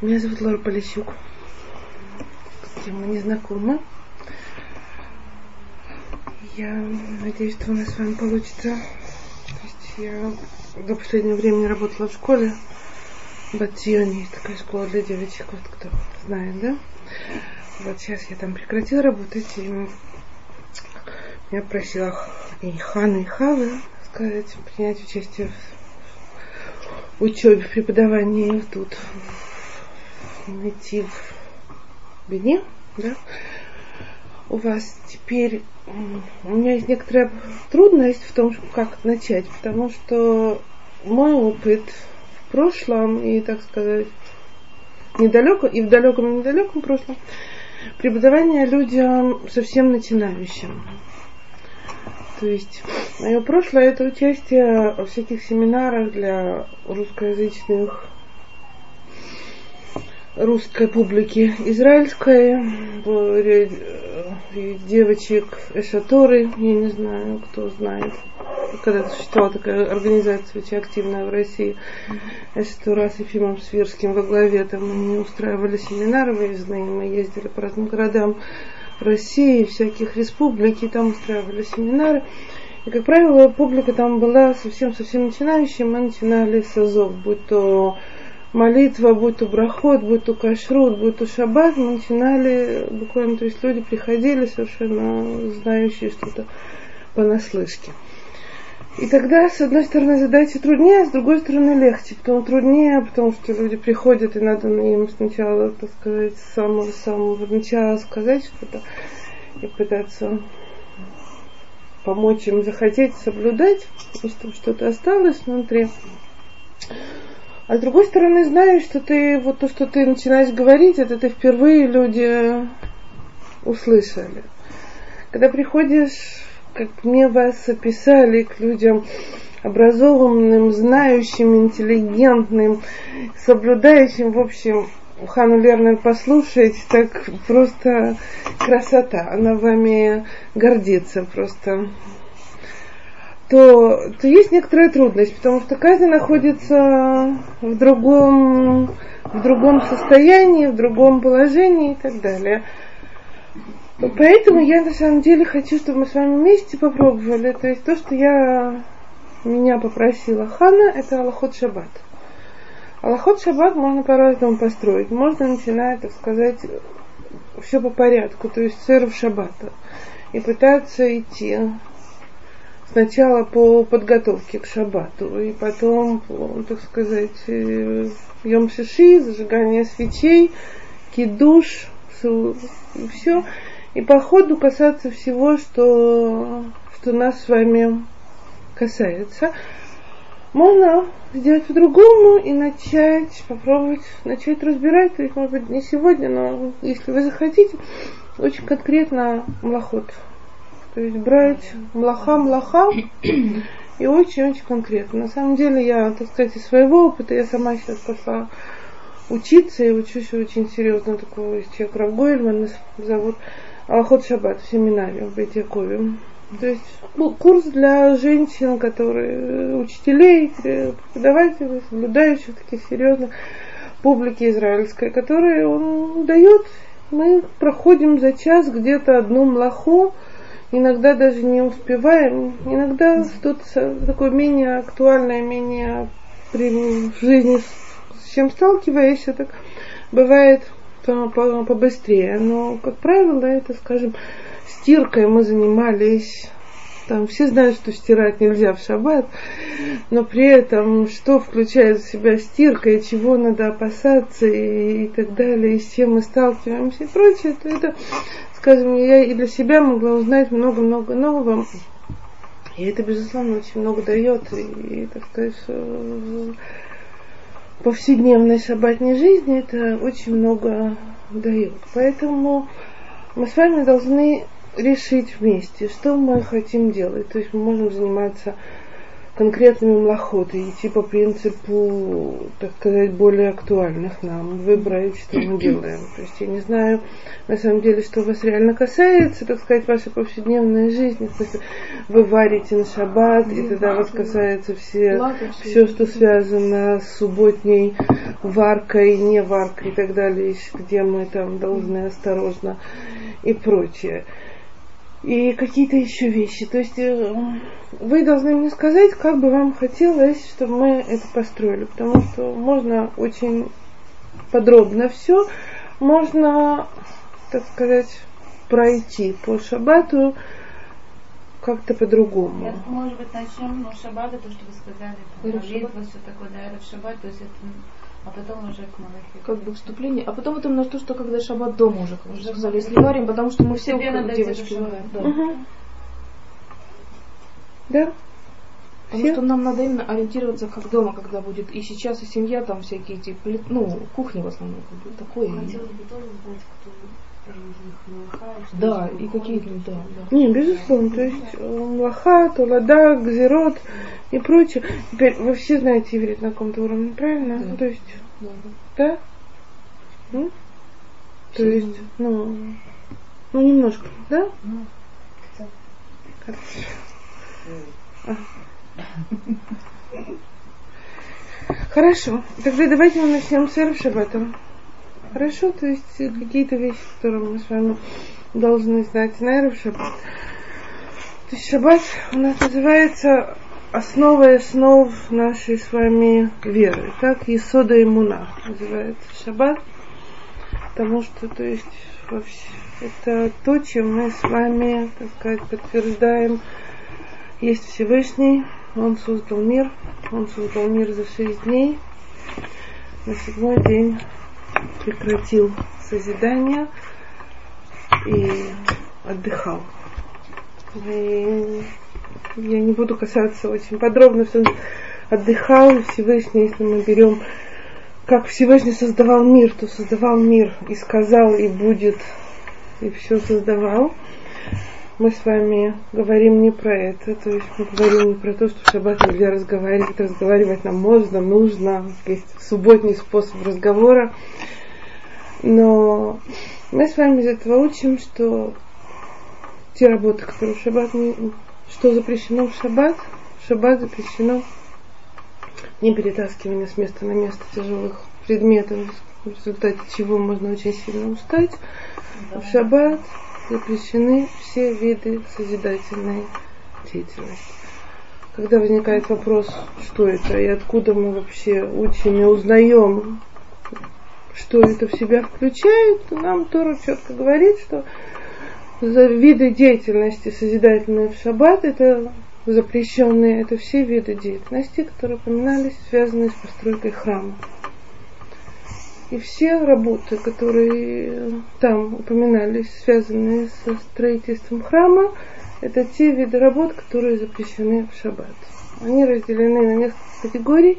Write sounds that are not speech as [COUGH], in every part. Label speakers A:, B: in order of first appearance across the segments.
A: Меня зовут Лора Полищук. Мы не знакомы. Я надеюсь, что у нас с вами получится. То есть я до последнего времени работала в школе. В Батионе есть такая школа для девочек, вот кто знает, да? Вот сейчас я там прекратила работать, и меня просила и Хана, и Хава сказать, принять участие в учебе, в преподавании тут, найти в Бене, да? У вас теперь у меня есть некоторая трудность в том, как начать, потому что мой опыт в прошлом и, так сказать, недалеко, и в далеком и недалеком прошлом преподавание людям совсем начинающим. То есть мое прошлое это участие в всяких семинарах для русскоязычных русской публики израильской, девочек Эшаторы, я не знаю, кто знает. Когда существовала такая организация очень активная в России, Эшатора с Ефимом Свирским во главе, там они устраивали семинары выездные, мы ездили по разным городам России, всяких республик, и там устраивали семинары. И, как правило, публика там была совсем-совсем начинающая. Мы начинали с азов, будь то молитва, будь то брахот, будь то кашрут, будь то шаббат, мы начинали буквально, то есть люди приходили совершенно знающие что-то понаслышке. И тогда, с одной стороны, задача труднее, а с другой стороны легче. Потому труднее, потому что люди приходят, и надо им сначала, так сказать, с самого-самого начала сказать что-то и пытаться помочь им захотеть соблюдать, чтобы что-то осталось внутри. А с другой стороны, знаешь, что ты, вот то, что ты начинаешь говорить, это ты впервые люди услышали. Когда приходишь как мне вас описали, к людям образованным, знающим, интеллигентным, соблюдающим, в общем, Хану Лернер послушать, так просто красота, она вами гордится просто, то, то есть некоторая трудность, потому что каждый находится в другом, в другом состоянии, в другом положении и так далее. Поэтому я на самом деле хочу, чтобы мы с вами вместе попробовали. То есть то, что я меня попросила Хана, это Аллахот Шаббат. Аллахот Шаббат можно по-разному построить. Можно начинать, так сказать, все по порядку, то есть сыров Шаббата. И пытаться идти сначала по подготовке к Шаббату, и потом, так сказать, э, Йом Шиши, зажигание свечей, кидуш, все и по ходу касаться всего, что, что нас с вами касается. Можно сделать по-другому и начать, попробовать начать разбирать, есть, может быть, не сегодня, но если вы захотите, очень конкретно млахот. То есть брать млаха, млаха и очень-очень конкретно. На самом деле я, так сказать, из своего опыта, я сама сейчас пошла учиться и учусь очень серьезно. Такого человека Равгойльман зовут. Алхот Шаббат в семинаре в Бетякове. То есть ну, курс для женщин, которые учителей, преподавателей, соблюдающих таких серьезных публики израильской, которые он дает. Мы проходим за час где-то одну млаху, иногда даже не успеваем, иногда что-то такое менее актуальное, менее при, жизни с чем сталкиваешься, так бывает побыстрее. Но, как правило, это, скажем, стиркой мы занимались там все знают, что стирать нельзя в шаббат, но при этом что включает в себя стирка и чего надо опасаться и, и так далее, и с чем мы сталкиваемся и прочее, то это, скажем, я и для себя могла узнать много-много нового. И это, безусловно, очень много дает, и, и так сказать, повседневной шаббатной жизни это очень много дает. Поэтому мы с вами должны решить вместе, что мы хотим делать. То есть мы можем заниматься конкретными млохотой, идти по принципу, так сказать, более актуальных нам, выбрать, что мы [CLEARS THROAT] делаем. То есть я не знаю, на самом деле, что вас реально касается, так сказать, вашей повседневной жизни. В смысле, вы варите на шаббат, и тогда вас касается все, все, что связано с субботней варкой, не варкой и так далее, где мы там должны осторожно и прочее. И какие-то еще вещи. То есть э, вы должны мне сказать, как бы вам хотелось, чтобы мы это построили. Потому что можно очень подробно все, можно, так сказать, пройти по шабату как-то по-другому.
B: Может быть, начнем ну, шаббата, то, что вы сказали, молитва, все такое, да, это шаббат, то есть это, а потом уже к молитве.
C: Как бы вступление, а потом это на то, что когда шаббат дома уже, как уже сказали, если варим, потому что мы все как девочки варим. Да. Угу.
A: да.
C: Потому все? что нам надо именно ориентироваться как дома, когда будет и сейчас, и семья, там всякие эти, ну, кухни в основном, такое. Хотелось бы тоже знать, кто да, и какие-то, да.
A: Не, безусловно, то есть э, млаха, тулада, гзерот и прочее. Теперь вы все знаете иврит на каком-то уровне, правильно? Да. То есть, да? да? Ну? То есть, ну, ну немножко, да? Ну, а. Хорошо. Тогда давайте мы начнем с Эрф Шаббатом. Хорошо, то есть какие-то вещи, которые мы с вами должны знать. Наверное, в. То есть шаббат у нас называется основой основ нашей с вами веры. Так, Есода и Муна называется шаббат. Потому что, то есть, это то, чем мы с вами, так сказать, подтверждаем. Есть Всевышний, Он создал мир, Он создал мир за шесть дней. На седьмой день прекратил созидание и отдыхал. И я не буду касаться очень подробно, что он отдыхал Всевышний, если мы берем, как Всевышний создавал мир, то создавал мир и сказал, и будет, и все создавал мы с вами говорим не про это, то есть мы говорим не про то, что в шаббат нельзя разговаривать, разговаривать нам можно, нужно, есть субботний способ разговора, но мы с вами из этого учим, что те работы, которые в шаббат, не, что запрещено в шаббат, в шаббат запрещено не перетаскивание с места на место тяжелых предметов, в результате чего можно очень сильно устать. В шаббат запрещены все виды созидательной деятельности. Когда возникает вопрос, что это и откуда мы вообще учим и узнаем, что это в себя включает, то нам Тора четко говорит, что за виды деятельности созидательные в шаббат это запрещенные, это все виды деятельности, которые упоминались, связанные с постройкой храма. И все работы, которые там упоминались, связанные со строительством храма, это те виды работ, которые запрещены в шаббат. Они разделены на несколько категорий.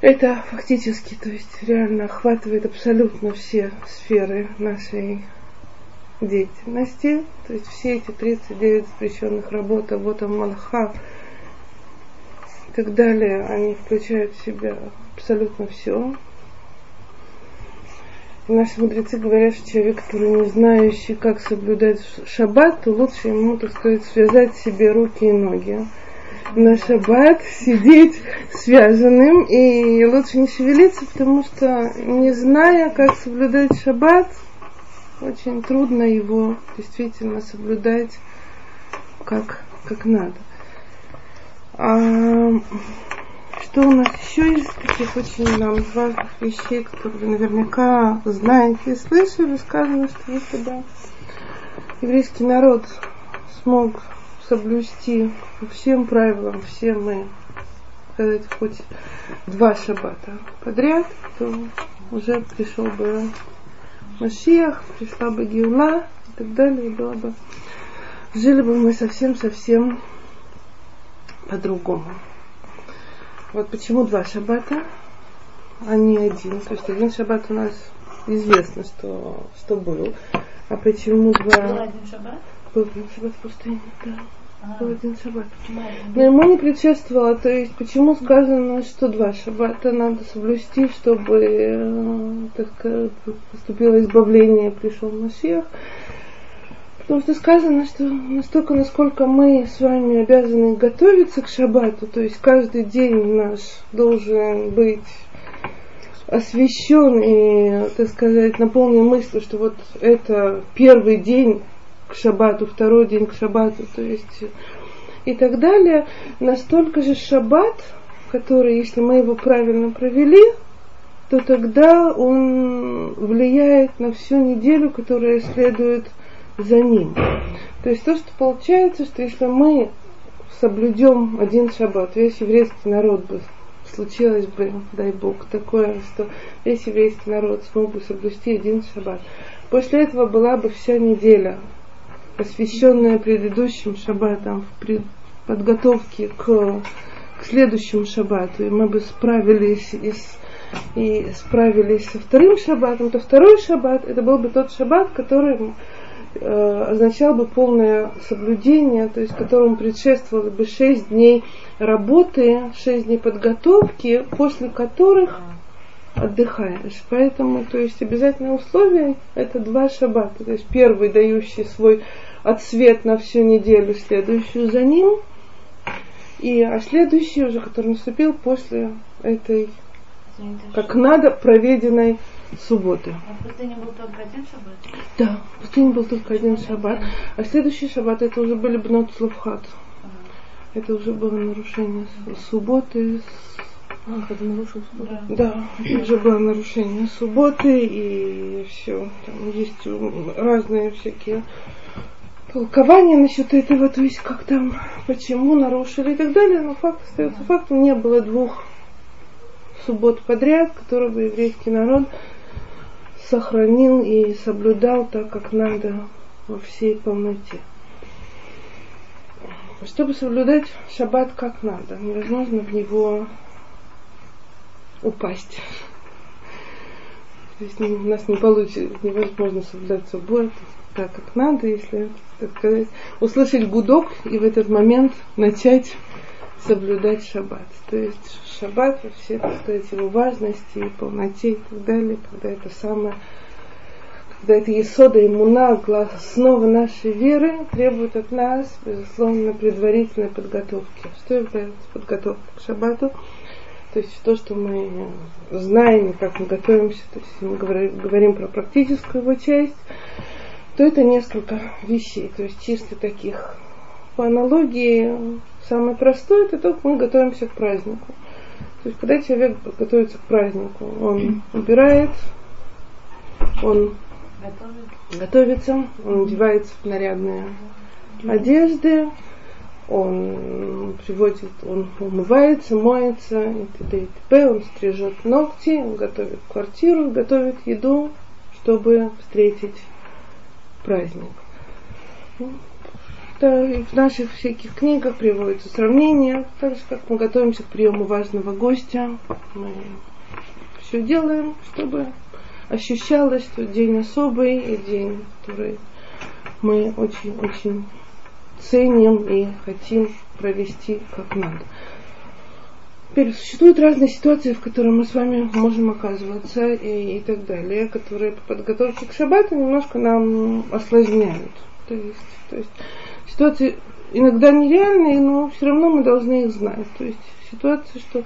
A: Это фактически, то есть реально охватывает абсолютно все сферы нашей деятельности. То есть все эти 39 запрещенных работ, вот Малха и так далее, они включают в себя абсолютно все. Наши мудрецы говорят, что человек, который не знающий, как соблюдать шаббат, то лучше ему, так сказать, связать себе руки и ноги. На шаббат сидеть связанным и лучше не шевелиться, потому что не зная, как соблюдать шаббат, очень трудно его действительно соблюдать как, как надо. А, что у нас еще из таких очень нам важных вещей, которые вы наверняка знаете и слышали, сказано, что если бы еврейский народ смог соблюсти всем правилам, все мы, сказать, хоть два шаббата подряд, то уже пришел бы Машиах, пришла бы Геула и так далее, и было бы, жили бы мы совсем-совсем по-другому. Вот почему два шаббата, а не один. То есть один шаббат у нас известно, что, что был. А почему два...
B: Был один шаббат?
A: Был один шаббат в пустыне, да. А. Был один шаббат. Но ему не предшествовало, то есть почему сказано, что два шаббата надо соблюсти, чтобы э, так сказать, поступило избавление, пришел Машех. Потому что сказано, что настолько, насколько мы с вами обязаны готовиться к шаббату, то есть каждый день наш должен быть освещен и, так сказать, наполнен мыслью, что вот это первый день к шабату, второй день к шабату, то есть и так далее, настолько же шаббат, который, если мы его правильно провели, то тогда он влияет на всю неделю, которая следует за ним. То есть то, что получается, что если мы соблюдем один шаббат, весь еврейский народ бы случилось бы, дай Бог, такое, что весь еврейский народ смог бы соблюсти один шаббат. После этого была бы вся неделя, посвященная предыдущим шаббатам, в подготовке к, к следующему шаббату, и мы бы справились и, с, и справились со вторым шаббатом, то второй шаббат это был бы тот шаббат, который означал бы полное соблюдение, то есть которому предшествовало бы шесть дней работы, шесть дней подготовки, после которых отдыхаешь. Поэтому, то есть обязательное условие это два шаббата. То есть первый, дающий свой отсвет на всю неделю, следующую за ним, и а следующий уже, который наступил после этой, как надо, проведенной субботы.
B: А в пустыне был только один шаббат?
A: Да, в пустыне был только один шаббат. А следующий шаббат это уже были бнот славхат. Это уже было нарушение субботы.
C: А, когда нарушил
A: субботу? Да, это уже было нарушение субботы и все. Там есть разные всякие толкования насчет этого, то есть как там, почему нарушили и так далее, но факт остается фактом, не было двух суббот подряд, которые бы еврейский народ сохранил и соблюдал так, как надо во всей полноте. Чтобы соблюдать шаббат как надо, невозможно в него упасть. То есть у нас не получится, невозможно соблюдать субботу так, как надо, если, так сказать, услышать гудок и в этот момент начать соблюдать шаббат. То есть шаббат во всей, так его важности и полноте и так далее, когда это самое когда это Есода иммуна, основа нашей веры, требует от нас, безусловно, предварительной подготовки. Что является подготовкой к шаббату? То есть то, что мы знаем и как мы готовимся, то есть мы говорим про практическую его часть, то это несколько вещей, то есть чисто таких. По аналогии, самое простое, это то, как мы готовимся к празднику. То есть, когда человек готовится к празднику, он убирает, он Готовит. готовится, он одевается в нарядные одежды, он приводит, он умывается, моется, и т.д. и т.п. Он стрижет ногти, он готовит квартиру, готовит еду, чтобы встретить праздник. Да, в наших всяких книгах приводится сравнение, так же, как мы готовимся к приему важного гостя. Мы все делаем, чтобы ощущалось, что день особый и день, который мы очень-очень ценим и хотим провести как надо. Теперь существуют разные ситуации, в которых мы с вами можем оказываться и, и так далее, которые по подготовке к шаббату немножко нам осложняют. То есть, то есть ситуации иногда нереальные, но все равно мы должны их знать. То есть ситуация, что,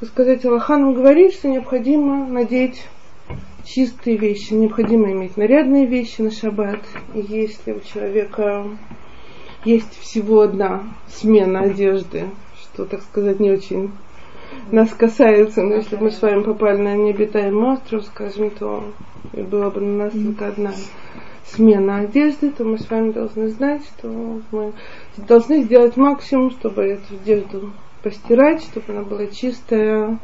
A: так сказать, Аллахан говорит, что необходимо надеть чистые вещи, необходимо иметь нарядные вещи на шаббат. И если у человека есть всего одна смена одежды, что, так сказать, не очень нас касается, но если бы мы с вами попали на необитаемый остров, скажем, то и была бы на нас только одна смена одежды, то мы с вами должны знать, что мы должны сделать максимум, чтобы эту одежду постирать, чтобы она была чистая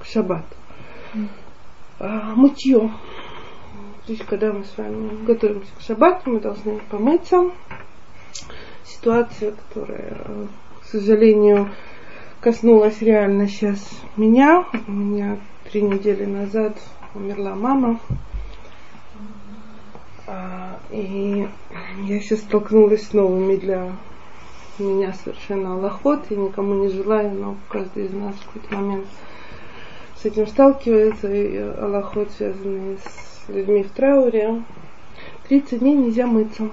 A: к шаббату. А, мытье. То есть, когда мы с вами готовимся к шаббату, мы должны помыться. Ситуация, которая, к сожалению, коснулась реально сейчас меня. У меня три недели назад умерла мама. А, и я сейчас столкнулась с новыми для меня совершенно аллахот. Я никому не желаю, но каждый из нас в какой-то момент с этим сталкивается. И аллахот, связанный с людьми в трауре. 30 дней нельзя мыться.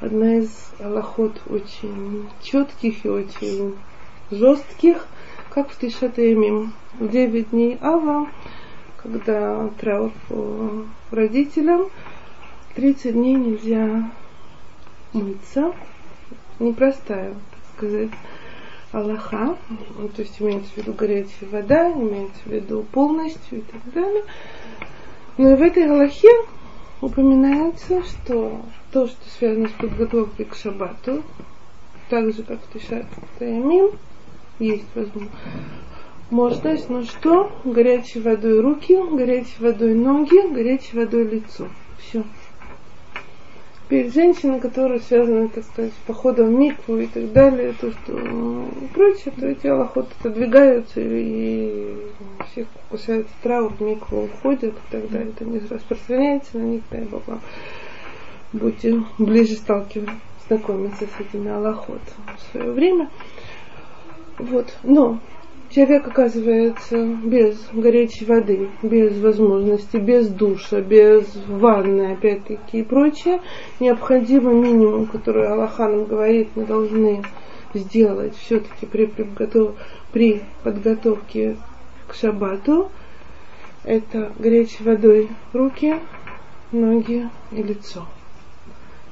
A: Одна из аллахот очень четких и очень жестких, как в Тишатаемим, 9 дней Ава, когда траур по родителям, 30 дней нельзя мыться, непростая, так сказать, Аллаха, ну, то есть имеется в виду горячая вода, имеется в виду полностью и так далее. Но и в этой Аллахе упоминается, что то, что связано с подготовкой к шаббату, так же, как в Тишат Таямим, есть возможность, но что? Горячей водой руки, горячей водой ноги, горячей водой лицо. Все. Теперь женщины, которые связаны, так сказать, с походом в микву и так далее, то, что и прочее, то эти аллоход отодвигаются и всех кусается траур, в микву уходят и так далее. Это не распространяется на них, дай Бог. Будьте ближе сталкиваться, знакомиться с этими аллоход в свое время. Вот. Но человек оказывается без горячей воды, без возможности, без душа, без ванны, опять-таки, и прочее, необходимый минимум, который Аллаха нам говорит, мы должны сделать все-таки при, при подготовке к шаббату, это горячей водой руки, ноги и лицо.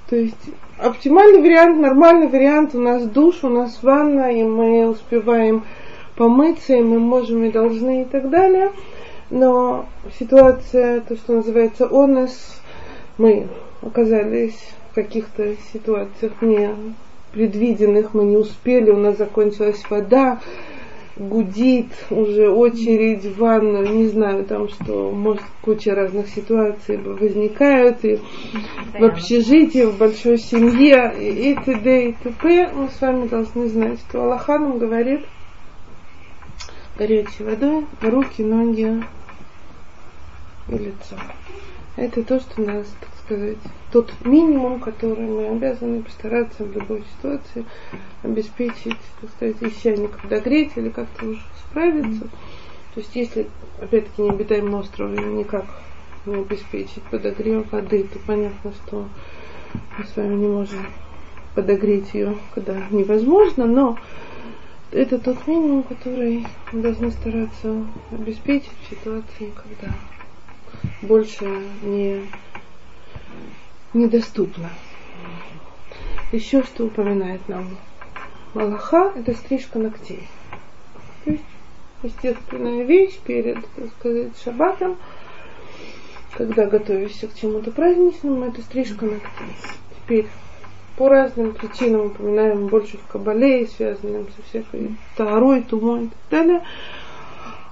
A: То есть оптимальный вариант, нормальный вариант, у нас душ, у нас ванна, и мы успеваем помыться, и мы можем и должны и так далее. Но ситуация, то, что называется онес, мы оказались в каких-то ситуациях не предвиденных, мы не успели, у нас закончилась вода, гудит уже очередь в ванну, не знаю, там что, может, куча разных ситуаций возникают, и в общежитии, в большой семье, и т.д. и т.п. Мы с вами должны знать, что Аллаха нам говорит – горячей водой руки, ноги и лицо. Это то, что нас, так сказать, тот минимум, который мы обязаны постараться в любой ситуации обеспечить, так сказать, если подогреть или как-то уже справиться. То есть если, опять-таки, не обитаем остров никак не обеспечить подогрев воды, то понятно, что мы с вами не можем подогреть ее, когда невозможно, но это тот минимум, который мы должны стараться обеспечить в ситуации, когда больше не недоступно. Еще что упоминает нам Малаха, это стрижка ногтей. То есть естественная вещь перед, так сказать, шаббатом, когда готовишься к чему-то праздничному, это стрижка ногтей. Теперь по разным причинам упоминаем больше в Кабале, связанным со всякой тарой, тумой и так далее.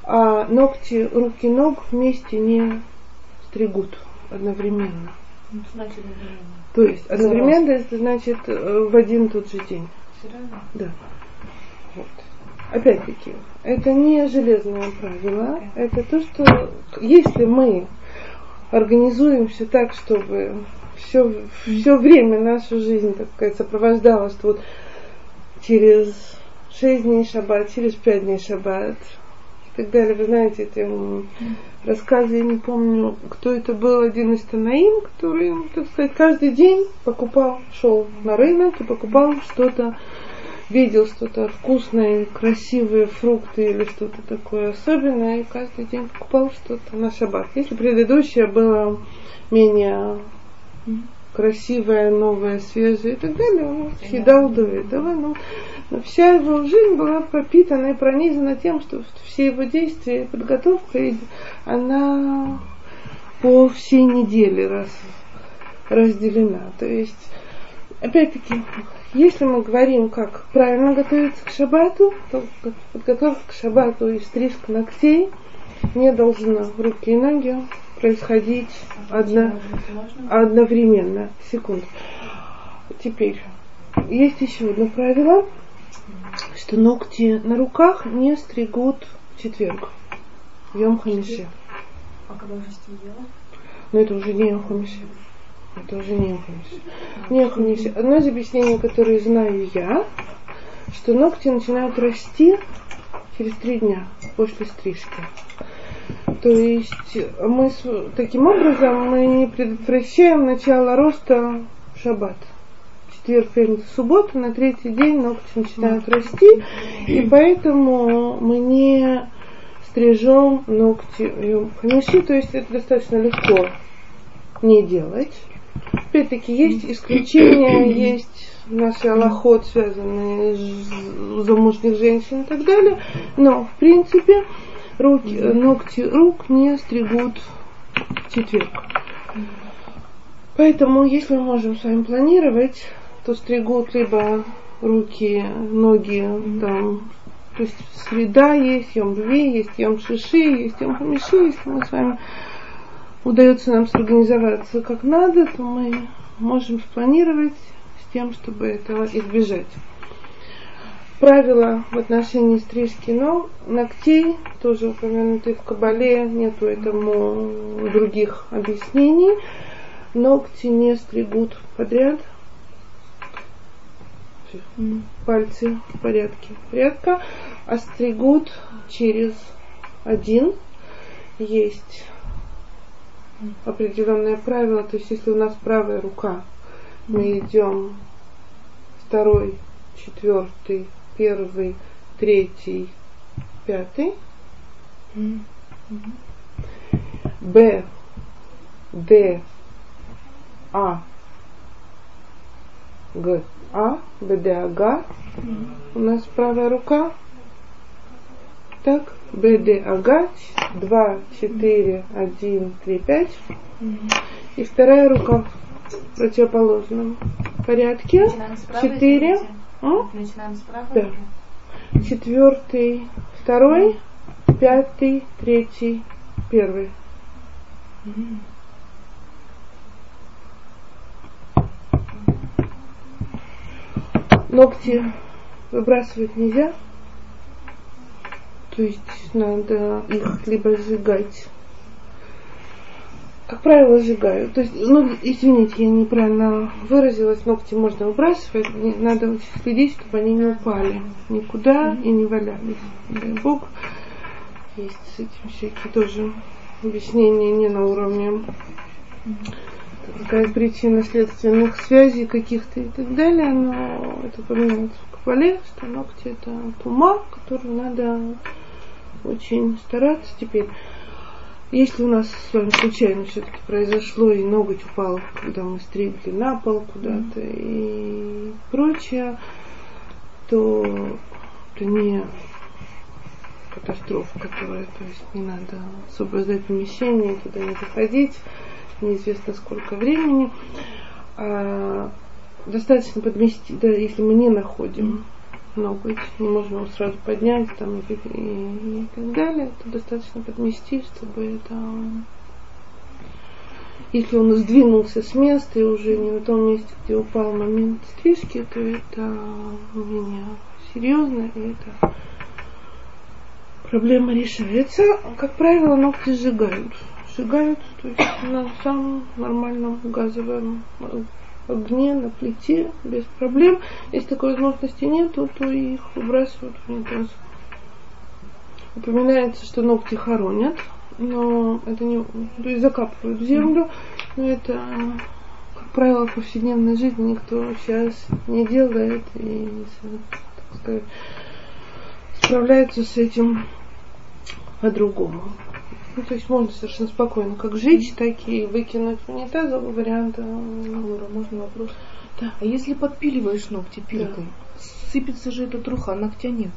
A: А ногти, руки, ног вместе не стригут одновременно.
B: Значит,
A: То есть одновременно это значит э, в один тот же день.
B: Серьезно?
A: Да. Вот. Опять-таки, это не железное правило, это то, что если мы организуем все так, чтобы все, все время нашу жизнь, так сказать, сопровождала, что вот через шесть дней шаббат, через пять дней шаббат и так далее. Вы знаете эти рассказы, я не помню, кто это был, один из Танаим, который, так сказать, каждый день покупал, шел на рынок и покупал что-то, видел что-то вкусное, красивые фрукты или что-то такое особенное, и каждый день покупал что-то на шаббат. Если предыдущее было менее красивая, новая, свежая и так далее, он съедал до этого. Но, но вся его жизнь была пропитана и пронизана тем, что все его действия подготовка, она по всей неделе раз, разделена. То есть, опять-таки, если мы говорим, как правильно готовиться к шабату, то подготовка к шабату и стрижка ногтей не должна руки и ноги происходить одно, одновременно. Секунду. Теперь, есть еще одно правило, что ногти на руках не стригут в четверг. Йом Хамиши.
B: А когда уже стемнело?
A: Но это уже не Йом Хамиши. Это уже не Йом Хамиши. Не Йом Хамиши. Одно из объяснений, которое знаю я, что ногти начинают расти через три дня после стрижки. То есть мы таким образом мы предотвращаем начало роста в шаббат. четверг, пятницу, субботу, на третий день ногти начинают расти, и поэтому мы не стрижем ногти и хомяши, то есть это достаточно легко не делать. Опять-таки есть исключения, есть наши аллоход, связанные с замужних женщин и так далее, но в принципе руки, ногти рук не стригут в четверг. Поэтому, если мы можем с вами планировать, то стригут либо руки, ноги, там, то есть среда есть, йом рви, есть йом шиши, есть йом хамиши, если мы с вами удается нам сорганизоваться как надо, то мы можем спланировать с тем, чтобы этого избежать. Правила в отношении стрижки ног, ногтей, тоже упомянуты в Кабале, нету этому других объяснений. Ногти не стригут подряд, пальцы в порядке порядка, а стригут через один. Есть определенное правило, то есть если у нас правая рука, мы идем второй, четвертый, первый, третий, пятый. Б, Д, А, Г, А, Б, Д, А, Г. У нас правая рука. Так, Б, Д, А, Г. 2, 4, 1, 3, 5. И вторая рука в противоположном порядке. четыре.
B: Начинаем справа.
A: Да. Четвертый, второй, пятый, третий, первый. Ногти выбрасывать нельзя, то есть надо их либо сжигать как правило, сжигаю. То есть, ну, извините, я неправильно выразилась, ногти можно выбрасывать, надо следить, чтобы они не упали никуда и не валялись. Дай Бог. Есть с этим всякие тоже объяснения не на уровне какая причина следственных связей каких-то и так далее, но это упоминается в Кабале, что ногти это тума, которую надо очень стараться теперь. Если у нас с вами случайно все-таки произошло и ноготь упал, когда мы стригли на пол куда-то и прочее, то это не катастрофа, которая, то есть не надо освобождать помещение, туда не заходить, неизвестно сколько времени. А, достаточно подместить, да, если мы не находим ноготь, можем его сразу поднять там, и, и, и так далее, то достаточно подместить, чтобы это если он сдвинулся с места и уже не на том месте, где упал момент стрижки, то это у меня серьезно, и это проблема решается. Как правило, ногти сжигают. Сжигают, то есть на самом нормальном газовом огне, на плите, без проблем. Если такой возможности нет, то, их выбрасывают в унитаз. Упоминается, что ногти хоронят, но это не, то есть закапывают в землю, но это, как правило, в повседневной жизни никто сейчас не делает и, так сказать, справляется с этим по-другому. Ну, то есть можно совершенно спокойно как жечь, так и выкинуть в унитаз, оба варианта.
C: Лаура, можно вопрос? Да. А если подпиливаешь ногти пилкой, да. сыпется же эта труха, ногтя нет.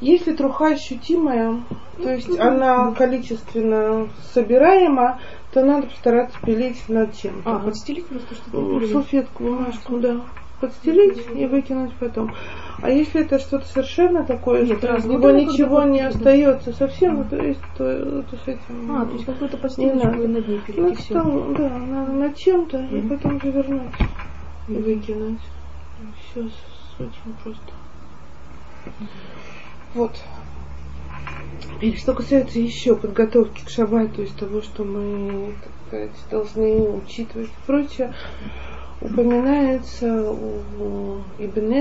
A: Если труха ощутимая, то есть ну, она количественно собираема, то надо постараться пилить над чем-то.
C: А, подстелить просто что-то?
A: Ну, салфетку, бумажку, да подстелить и выкинуть потом. А если это что-то совершенно такое, Нет, что из него ничего не остается совсем, то есть то, то с этим.
C: А, то есть какую-то подстилочку и над ней
A: ну, стол, да, надо над чем-то mm-hmm. и потом завернуть и выкинуть. Все очень просто. Вот. И что касается еще подготовки к шаббату, то есть того, что мы, так сказать, должны учитывать и прочее, упоминается у Ибн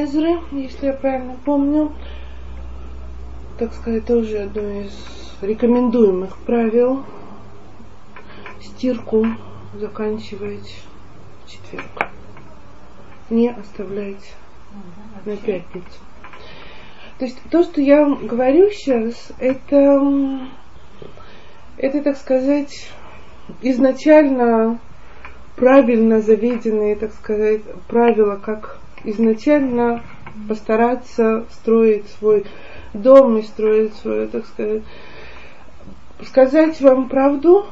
A: если я правильно помню, так сказать, тоже одно из рекомендуемых правил стирку заканчивать в четверг. не оставлять на пятницу. То есть то, что я вам говорю сейчас, это, это, так сказать, изначально правильно заведенные, так сказать, правила, как изначально постараться строить свой дом и строить свою, так сказать, сказать вам правду,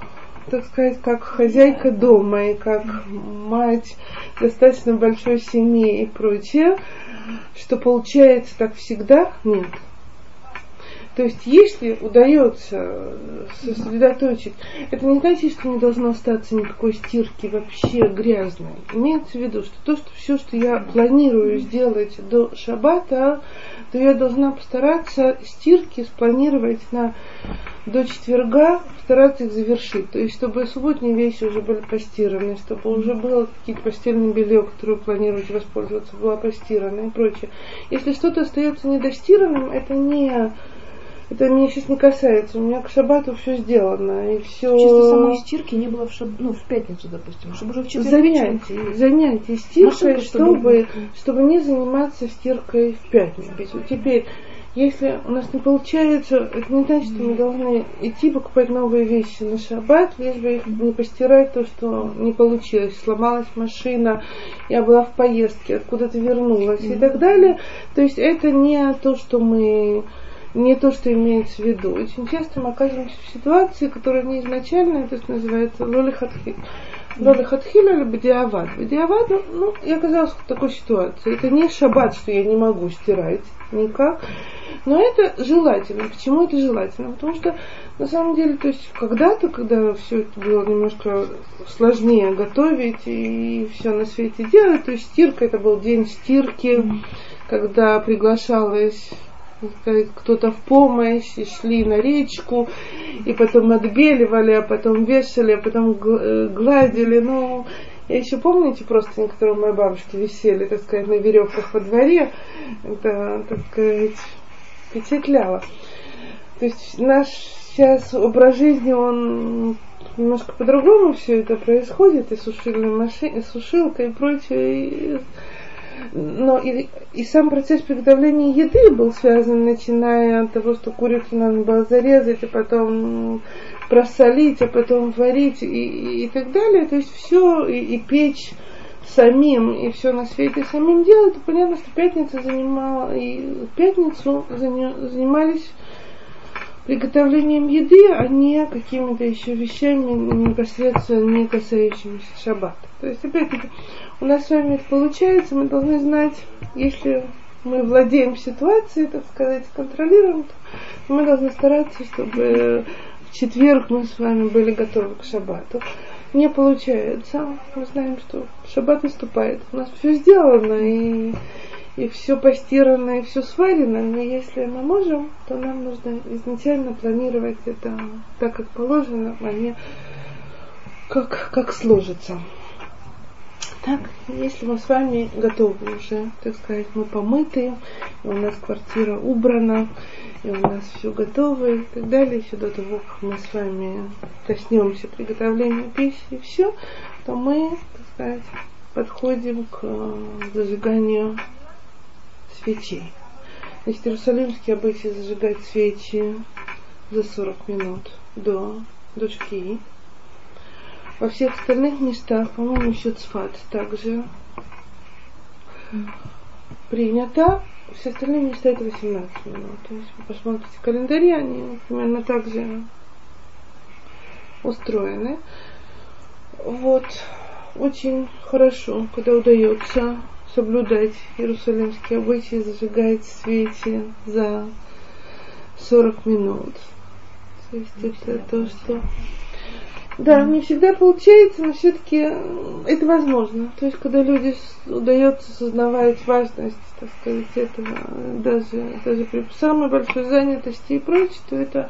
A: так сказать, как хозяйка дома и как мать достаточно большой семьи и прочее, что получается так всегда, нет. То есть, если удается сосредоточить, это не значит, что не должно остаться никакой стирки вообще грязной. Имеется в виду, что то, что все, что я планирую сделать до шаббата, то я должна постараться стирки спланировать на до четверга, стараться их завершить. То есть, чтобы субботние вещи уже были постираны, чтобы уже было какие-то постельное белье, которое планируете воспользоваться, было постирано и прочее. Если что-то остается недостиранным, это не это меня сейчас не касается. У меня к шабату все сделано. И все...
C: Чисто самой стирки не было в, шаб... ну, в пятницу, допустим, чтобы уже в четверг
A: Занятий, занятий стиркой, чтобы, чтобы не заниматься стиркой в пятницу. Теперь, если у нас не получается, это не значит, что мы должны идти покупать новые вещи на шаббат, лишь бы их не постирать то, что не получилось. Сломалась машина, я была в поездке, откуда-то вернулась и так далее. То есть это не то, что мы не то, что имеется в виду. Очень часто мы оказываемся в ситуации, которая не изначальная, то есть называется лолихатхил. Лолихатхил или бадиават. Бадиават, ну, я оказалась в такой ситуации. Это не шаббат, что я не могу стирать никак. Но это желательно. Почему это желательно? Потому что на самом деле, то есть когда-то, когда все это было немножко сложнее готовить и все на свете делать, то есть стирка это был день стирки, когда приглашалась кто-то в помощь, и шли на речку, и потом отбеливали, а потом вешали, а потом э, гладили. Ну, я еще помните просто некоторые мои бабушки висели, так сказать, на веревках во дворе. Это, так сказать, впечатляло. То есть наш сейчас образ жизни, он немножко по-другому все это происходит, и сушильная машина, и сушилка, и прочее. И но и, и сам процесс приготовления еды был связан, начиная от того, что курицу надо было зарезать, и потом просолить, а потом варить и, и, так далее. То есть все и, и печь самим, и все на свете самим делать, понятно, что пятница занимала, и пятницу занимались приготовлением еды, а не какими-то еще вещами непосредственно не касающимися шаббата. То есть, опять-таки, у нас с вами это получается, мы должны знать, если мы владеем ситуацией, так сказать, контролируем, то мы должны стараться, чтобы в четверг мы с вами были готовы к шаббату. Не получается. Мы знаем, что шаббат наступает. У нас все сделано, и, и все постирано, и все сварено. Но если мы можем, то нам нужно изначально планировать это так, как положено, а не как, как сложится. Так, если мы с вами готовы уже, так сказать, мы помыты, и у нас квартира убрана, и у нас все готово и так далее, еще до того, как мы с вами коснемся приготовления пищи и все, то мы, так сказать, подходим к зажиганию свечей. Значит, иерусалимские обычаи зажигать свечи за 40 минут до, до. Во всех остальных местах, по-моему, еще цфат также принято. Все остальные места это 18 минут. То есть вы посмотрите календари, они примерно так же устроены. Вот. Очень хорошо, когда удается соблюдать иерусалимские обычаи, зажигать свечи за 40 минут. То есть это то, что да, не всегда получается, но все-таки это возможно. То есть, когда люди удается осознавать важность, так сказать, этого, даже, даже при самой большой занятости и прочее, то это,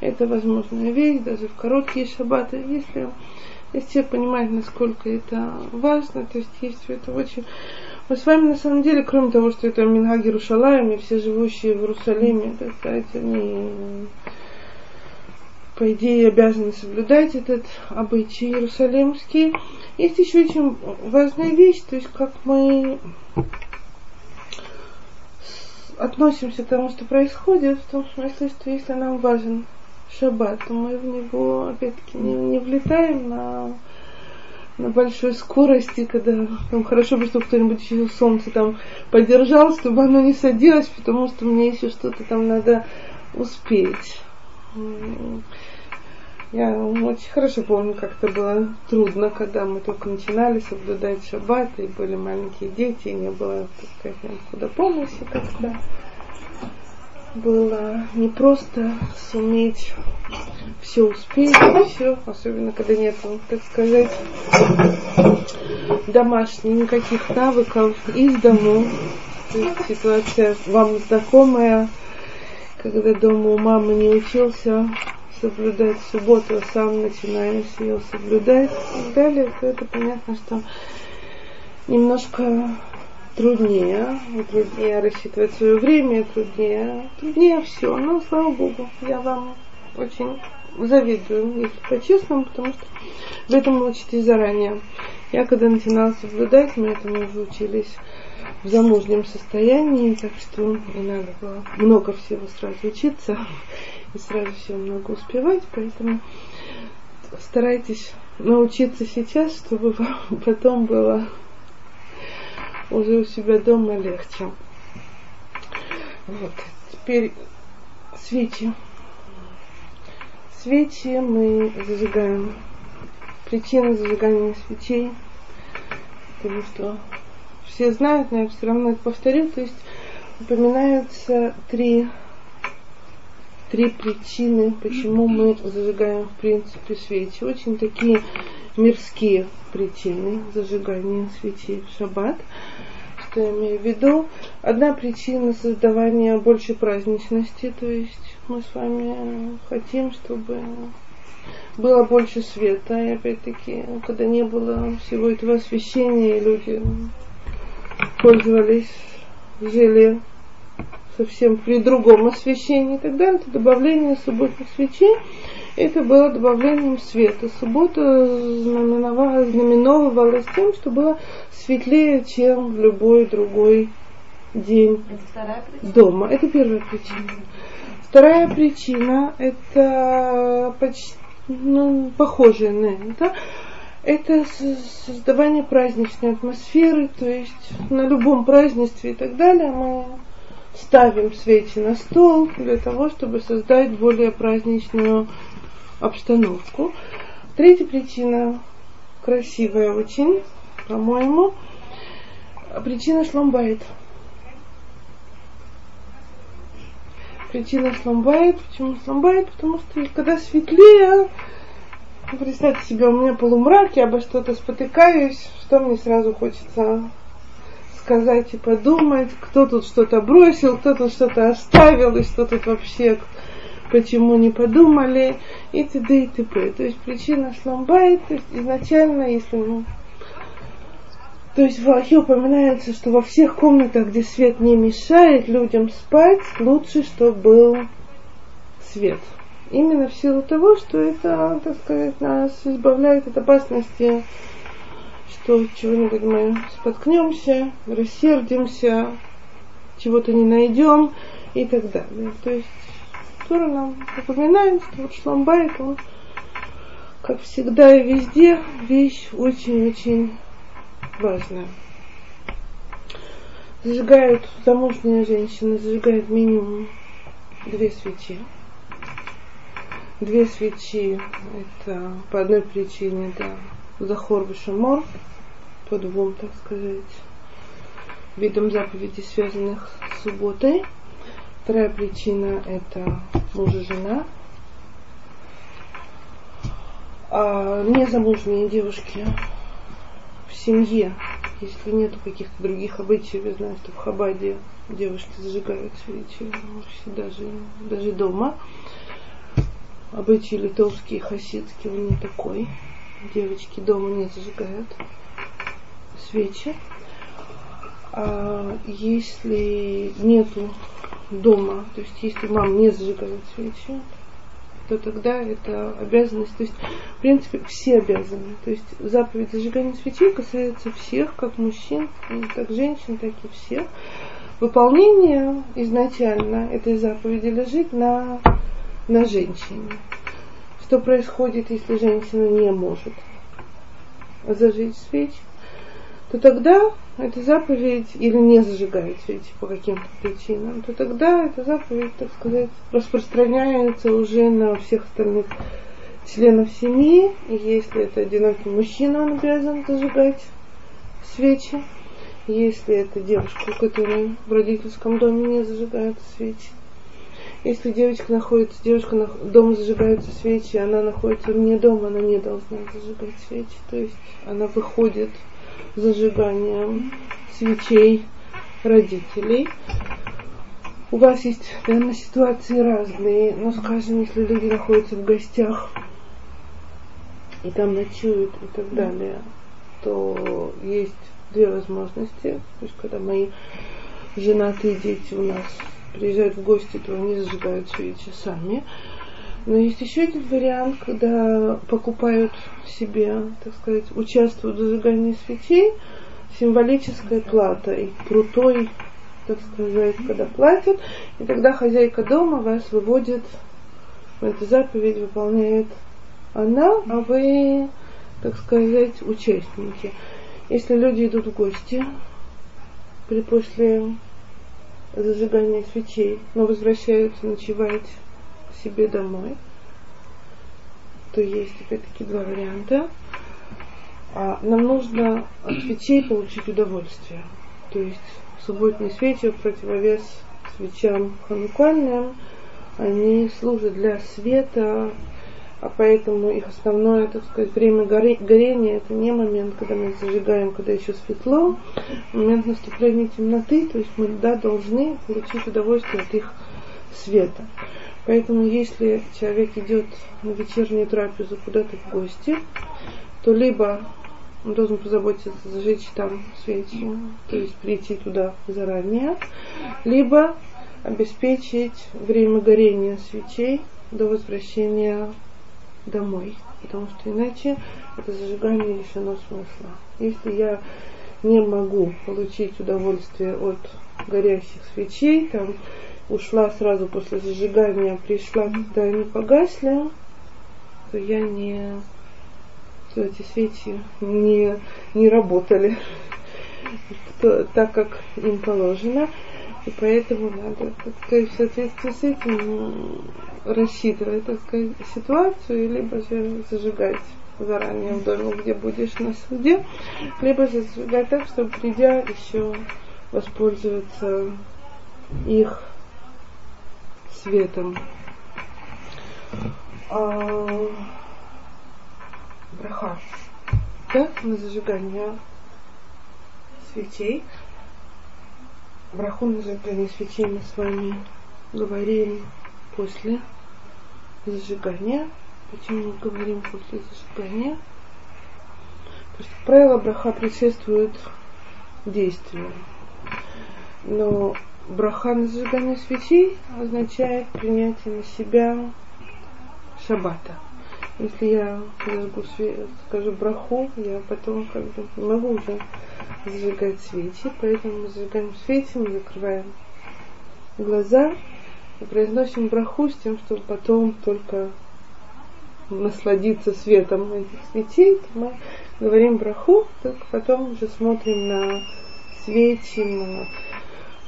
A: это возможная вещь, даже в короткие шаббаты, если, если человек понимает, насколько это важно, то есть есть это очень... Мы с вами, на самом деле, кроме того, что это Мингаги Рушалаем, и все живущие в Иерусалиме, так сказать, они по идее, обязаны соблюдать этот обычай иерусалимский. Есть еще очень важная вещь, то есть как мы относимся к тому, что происходит, в том смысле, что если нам важен шаббат, то мы в него, опять-таки, не, не влетаем на, на большой скорости, когда там хорошо бы, чтобы кто-нибудь еще солнце там поддержал, чтобы оно не садилось, потому что мне еще что-то там надо успеть. Я очень хорошо помню, как это было трудно, когда мы только начинали соблюдать шаббат, и были маленькие дети, и не было, так сказать, куда помощи как-то. Было не просто суметь все успеть, все, особенно когда нет, так сказать, домашних никаких навыков из дому. Ситуация вам знакомая, когда дома у мамы не учился соблюдать субботу, а сам начинаешь ее соблюдать и так далее, то это понятно, что немножко труднее, труднее рассчитывать свое время, труднее, труднее все. Но, слава Богу, я вам очень завидую, если по-честному, потому что в этом учитесь заранее. Я когда начинала соблюдать, мы этому уже учились в замужнем состоянии, так что не надо было много всего сразу учиться и сразу все много успевать, поэтому старайтесь научиться сейчас, чтобы вам [LAUGHS] потом было уже у себя дома легче. Вот. Теперь свечи. Свечи мы зажигаем. Причина зажигания свечей, потому что все знают, но я все равно это повторю, то есть упоминаются три три причины, почему мы зажигаем, в принципе, свечи. Очень такие мирские причины зажигания свечей в шаббат. Что я имею в виду? Одна причина создавания больше праздничности, то есть мы с вами хотим, чтобы было больше света, и опять-таки, когда не было всего этого освещения, люди пользовались, жили совсем при другом освещении и так далее, то добавление субботних свечей это было добавлением света. Суббота знаменовала, знаменовывалась тем, что было светлее, чем в любой другой день дома. Это первая причина. Вторая причина это почти ну, похожая на это. Это создавание праздничной атмосферы, то есть на любом празднестве и так далее мы ставим свечи на стол для того, чтобы создать более праздничную обстановку. Третья причина красивая очень, по-моему. Причина шломбайт. Причина шломбайт. Почему шломбайт? Потому что когда светлее, представьте себе, у меня полумрак, я обо что-то спотыкаюсь, что мне сразу хочется сказать и подумать, кто тут что-то бросил, кто тут что-то оставил, и что тут вообще, почему не подумали, и т.д. и т.п. То есть причина шломбайт, изначально, если ну, то есть в Аллахе упоминается, что во всех комнатах, где свет не мешает людям спать, лучше, чтобы был свет. Именно в силу того, что это, так сказать, нас избавляет от опасности что чего-нибудь мы споткнемся, рассердимся, чего-то не найдем и так далее. То есть Тора нам напоминает, что вот шламбайт, он, как всегда и везде, вещь очень-очень важная. Зажигают, замужняя женщина зажигает минимум две свечи. Две свечи, это по одной причине, да, Захор Бешамор, по двум, так сказать, видам заповедей, связанных с субботой. Вторая причина – это муж и жена. А незамужние девушки в семье, если нету каких-то других обычаев, я знаю, что в Хабаде девушки зажигают свечи, даже, даже дома. Обычаи литовские, хасидские, он не такой. Девочки дома не зажигают свечи. А если нету дома, то есть если мама не зажигает свечи, то тогда это обязанность, то есть, в принципе, все обязаны. То есть заповедь зажигания свечей касается всех, как мужчин, так женщин, так и всех. Выполнение изначально этой заповеди лежит на, на женщине. Что происходит, если женщина не может зажечь свечи? то тогда эта заповедь или не зажигает свечи по каким-то причинам, то тогда эта заповедь, так сказать, распространяется уже на всех остальных членов семьи. И если это одинокий мужчина, он обязан зажигать свечи. Если это девушка, у которой в родительском доме не зажигаются свечи. Если девочка находится, девушка на, дома зажигаются свечи, она находится вне дома, она не должна зажигать свечи. То есть она выходит зажиганием свечей родителей. У вас есть, наверное, ситуации разные, но, скажем, если люди находятся в гостях и там ночуют и так далее, то есть две возможности. То есть, когда мои женатые дети у нас приезжают в гости, то они зажигают свечи сами. Но есть еще один вариант, когда покупают себе, так сказать, участвуют в зажигании свечей символической платой, крутой, так сказать, когда платят, и тогда хозяйка дома вас выводит, эту заповедь выполняет она, а вы, так сказать, участники. Если люди идут в гости при после зажигания свечей, но возвращаются ночевать себе домой, то есть опять-таки два варианта. А нам нужно от свечей получить удовольствие. То есть субботние свечи в противовес свечам ханукальным, они служат для света, а поэтому их основное, так сказать, время горения это не момент, когда мы зажигаем, когда еще светло, момент наступления темноты, то есть мы да, должны получить удовольствие от их света. Поэтому если человек идет на вечернюю трапезу куда-то в гости, то либо он должен позаботиться зажечь там свечи, то есть прийти туда заранее, либо обеспечить время горения свечей до возвращения домой, потому что иначе это зажигание лишено смысла. Если я не могу получить удовольствие от горящих свечей, там ушла сразу после зажигания, пришла, когда они погасли, то я не, то эти свечи не, не работали [LAUGHS] то, так, как им положено. И поэтому надо, так сказать, в соответствии с этим рассчитывать, так сказать, ситуацию, либо же зажигать заранее в доме, где будешь на суде, либо же зажигать так, чтобы придя еще воспользоваться их светом. А, браха. Да, на зажигание свечей. Браху на зажигание свечей мы с вами говорим после зажигания. Почему мы говорим после зажигания? Потому что, как правило, браха предшествует действию. Но Браха на зажигание свечей означает принятие на себя шаббата. Если я зажгу све- скажу браху, я потом как бы могу уже зажигать свечи, поэтому мы зажигаем свечи, мы закрываем глаза и произносим браху с тем, чтобы потом только насладиться светом этих свечей, мы говорим браху, только потом уже смотрим на свечи, на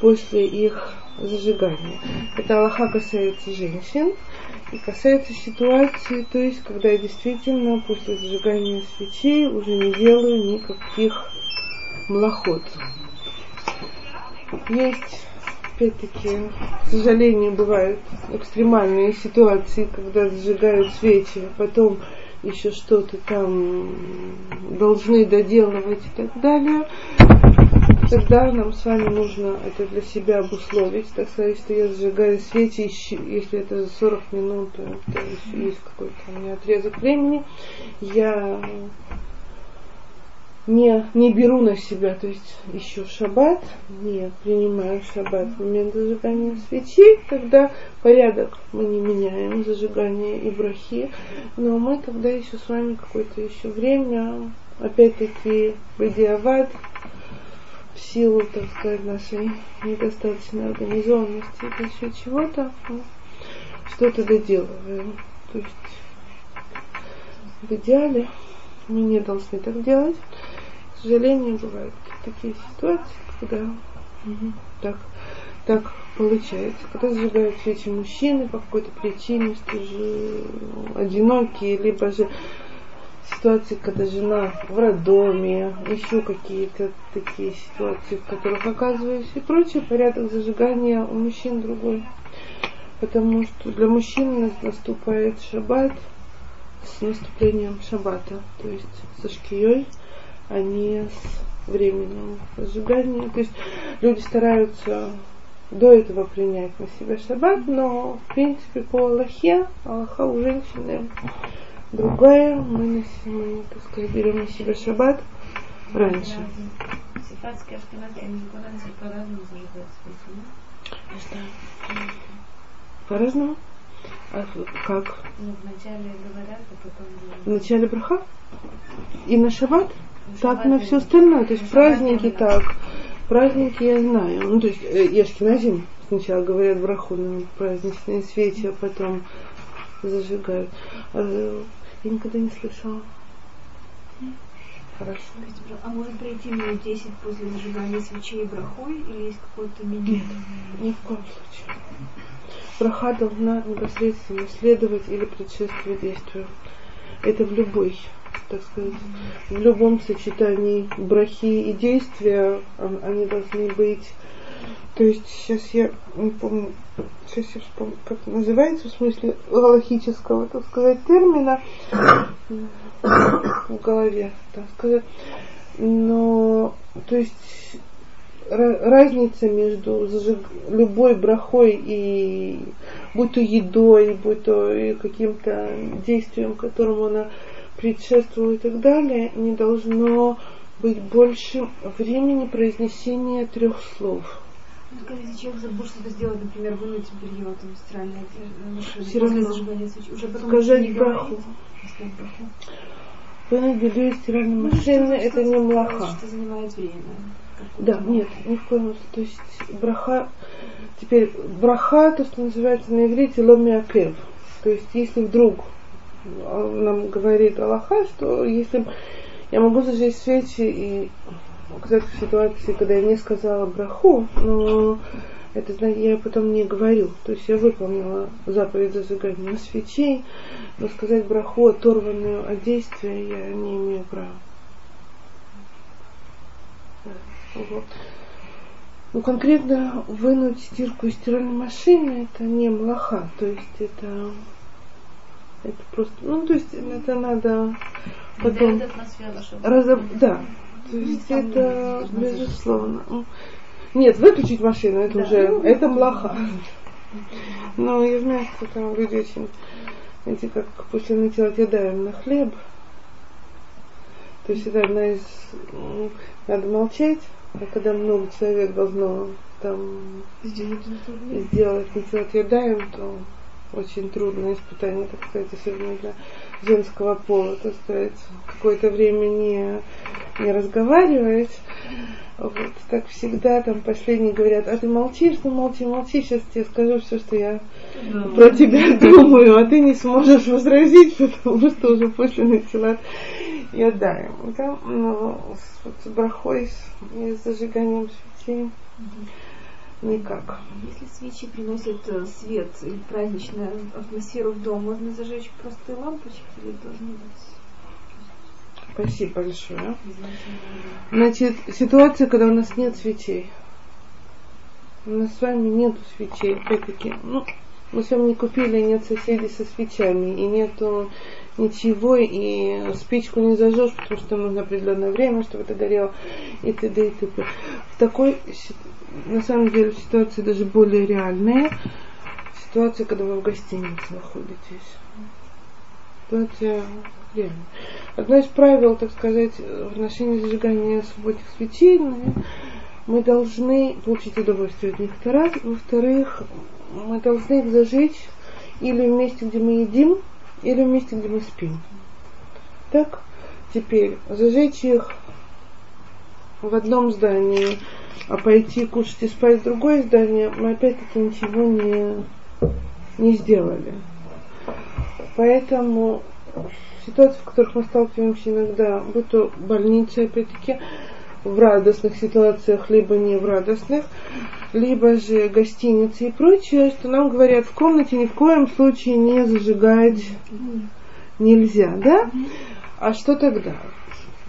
A: после их зажигания. Это Аллаха касается женщин и касается ситуации, то есть, когда я действительно после зажигания свечей уже не делаю никаких млоход. Есть, опять-таки, к сожалению, бывают экстремальные ситуации, когда зажигают свечи, а потом еще что-то там должны доделывать и так далее тогда нам с вами нужно это для себя обусловить, так сказать, что я зажигаю свечи, если это за 40 минут, то еще есть какой-то у меня отрезок времени, я не, не беру на себя, то есть еще шаббат, не принимаю шаббат в момент зажигания свечи, тогда порядок мы не меняем, зажигание и брахи, но мы тогда еще с вами какое-то еще время, опять-таки, бадиават, в силу, так сказать, нашей недостаточной организованности или еще чего-то, ну, что-то доделываем. То есть в идеале мы не должны так делать. Сожалению, бывают такие ситуации, когда угу, так, так получается. Когда зажигают свечи мужчины по какой-то причине, что же одинокие, либо же ситуации, когда жена в роддоме, еще какие-то такие ситуации, в которых оказываюсь и прочее, порядок зажигания у мужчин другой. Потому что для мужчин наступает шаббат с наступлением шаббата, то есть со шкией, а не с временем зажигания. То есть люди стараются до этого принять на себя шаббат, но в принципе по Аллахе, Аллаха у женщины другая, мы, мы так сказать, берем на себя шаббат раньше. По-разному? А как?
B: Ну, вначале говорят, а потом...
A: Вначале браха? И на шаббат? Так на все остальное. То есть праздники так. Праздники я знаю. Ну, то есть э, Ешкиназим сначала говорят браху на праздничные свечи, а потом зажигают. А, я никогда не слышала.
C: Хорошо. А может пройти минут 10 после зажигания свечей брахой или есть какой-то минимум? Нет,
A: ни в коем случае. Браха должна непосредственно следовать или предшествовать действию. Это в любой, так сказать, в любом сочетании брахи и действия они должны быть то есть сейчас я не помню, сейчас я вспомню, как называется в смысле галахического, так сказать, термина в голове, так сказать. Но, то есть разница между любой брахой и будь то едой, будь то каким-то действием, которому она предшествует и так далее, не должно быть больше времени произнесения трех слов.
C: Только если человек забыл что-то сделать, например, вынуть белье, там, стиральное, Все равно. зажигания свечи, уже потом
A: сказать браху. Вынуть белье из стиральной ну, машины, это не млаха.
C: Что занимает время.
A: Да, нет, ни в коем случае. То есть браха, теперь браха, то, что называется на иврите ломиакев. То есть если вдруг нам говорит Аллаха, что если я могу зажечь свечи и оказаться в ситуации, когда я не сказала браху, но это я потом не говорю. То есть я выполнила заповедь зажигания свечей, но сказать браху, оторванную от действия, я не имею права. Вот. Ну, конкретно вынуть стирку из стиральной машины это не млаха, то есть это это просто, ну, то есть это надо потом разоб... да, то есть это безусловно. Нет, выключить машину, это уже, ну, это плохо. Но я знаю, что там люди очень, знаете, как после мытья кидаем на хлеб. То есть это одна из... Надо молчать, а когда много человек должно там сделать, сделать митцвот ядаем, то очень трудное испытание, так сказать, особенно для женского пола, так сказать, какое-то время не, не разговаривать. Вот, так всегда там последние говорят, а ты молчишь, ну молчи, молчи, сейчас тебе скажу все, что я да. про тебя [LAUGHS] думаю, а ты не сможешь возразить, потому что уже после начала я даю. Да? Но с, с брахой и с зажиганием свечей никак.
C: Если свечи приносят э, свет или праздничную атмосферу в дом, можно зажечь простые лампочки или должны быть
A: Спасибо большое. Значит, ситуация, когда у нас нет свечей. У нас с вами нет свечей, опять-таки. Ну, мы с вами не купили, нет соседей со свечами, и нету ничего, и спичку не зажжешь, потому что нужно определенное время, чтобы это горело, и т.д. и т.п. В такой, на самом деле, ситуации даже более реальная, ситуация, когда вы в гостинице находитесь. Ситуация реальная. одно из правил, так сказать, в отношении зажигания субботних свечей, мы должны получить удовольствие от них. Во-вторых, мы должны их зажечь или в месте, где мы едим, или в месте, где мы спим. Так, теперь зажечь их в одном здании, а пойти кушать и спать в другое здание, мы опять-таки ничего не, не сделали. Поэтому ситуации, в которых мы сталкиваемся иногда, будь то больница, опять-таки, в радостных ситуациях, либо не в радостных, либо же гостиницы и прочее, что нам говорят, в комнате ни в коем случае не зажигать нельзя, да? А что тогда?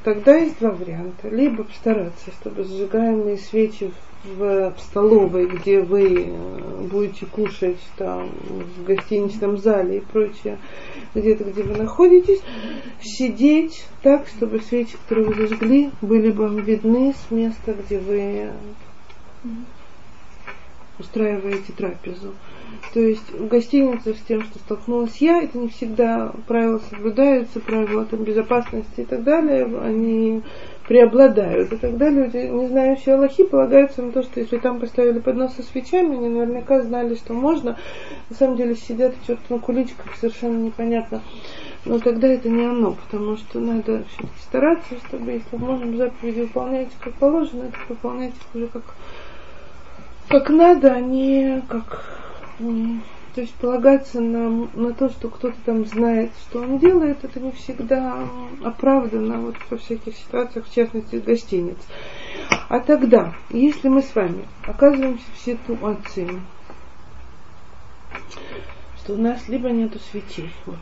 A: Тогда есть два варианта. Либо постараться, чтобы зажигаемые свечи в столовой, где вы э, будете кушать там в гостиничном зале и прочее, где-то, где вы находитесь, сидеть так, чтобы свечи, которые вы зажгли, были бы видны с места, где вы устраиваете трапезу. То есть в гостинице с тем, что столкнулась я, это не всегда правила соблюдаются, правила там, безопасности и так далее, они преобладают. И тогда люди, не знающие Аллахи, полагаются на то, что если там поставили поднос со свечами, они наверняка знали, что можно. На самом деле сидят черт на куличках, совершенно непонятно. Но тогда это не оно, потому что надо все-таки стараться, чтобы если можем заповеди выполнять как положено, это выполнять уже как, как надо, а не как то есть полагаться на, на то, что кто-то там знает, что он делает, это не всегда оправдано вот во всяких ситуациях, в частности, гостиниц. А тогда, если мы с вами оказываемся в ситуации, что у нас либо нету свечей, вот,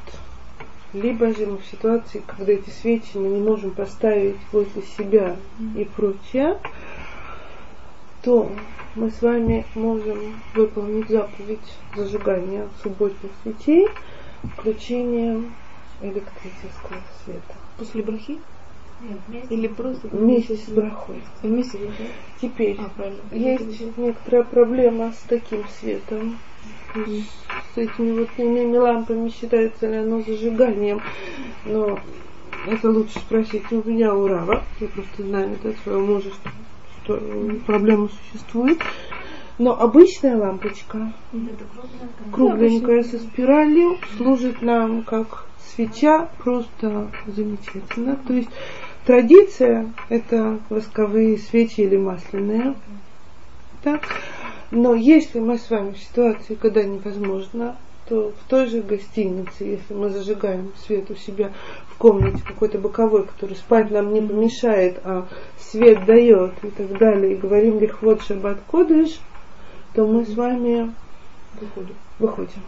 A: либо же мы в ситуации, когда эти свечи мы не можем поставить возле себя и прочее, то мы с вами можем выполнить заповедь зажигания субботних свечей включением электрического света.
C: После брахи? Нет, Или просто
A: вместе с брахой.
C: Вместе.
A: Теперь а, есть некоторая проблема с таким светом. С этими вот иными лампами считается ли оно зажиганием. Но это лучше спросить у меня, у Рава. Я просто знаю это от своего мужа, что что проблема существует. Но обычная лампочка, кругленькая со спиралью, служит нам как свеча, просто замечательно. То есть традиция это восковые свечи или масляные. Так? Но если мы с вами в ситуации, когда невозможно, то в той же гостинице, если мы зажигаем свет у себя в комнате какой-то боковой, который спать нам не помешает, а свет дает и так далее, и говорим лихвот шаббат кодыш, то мы с вами выходим. выходим.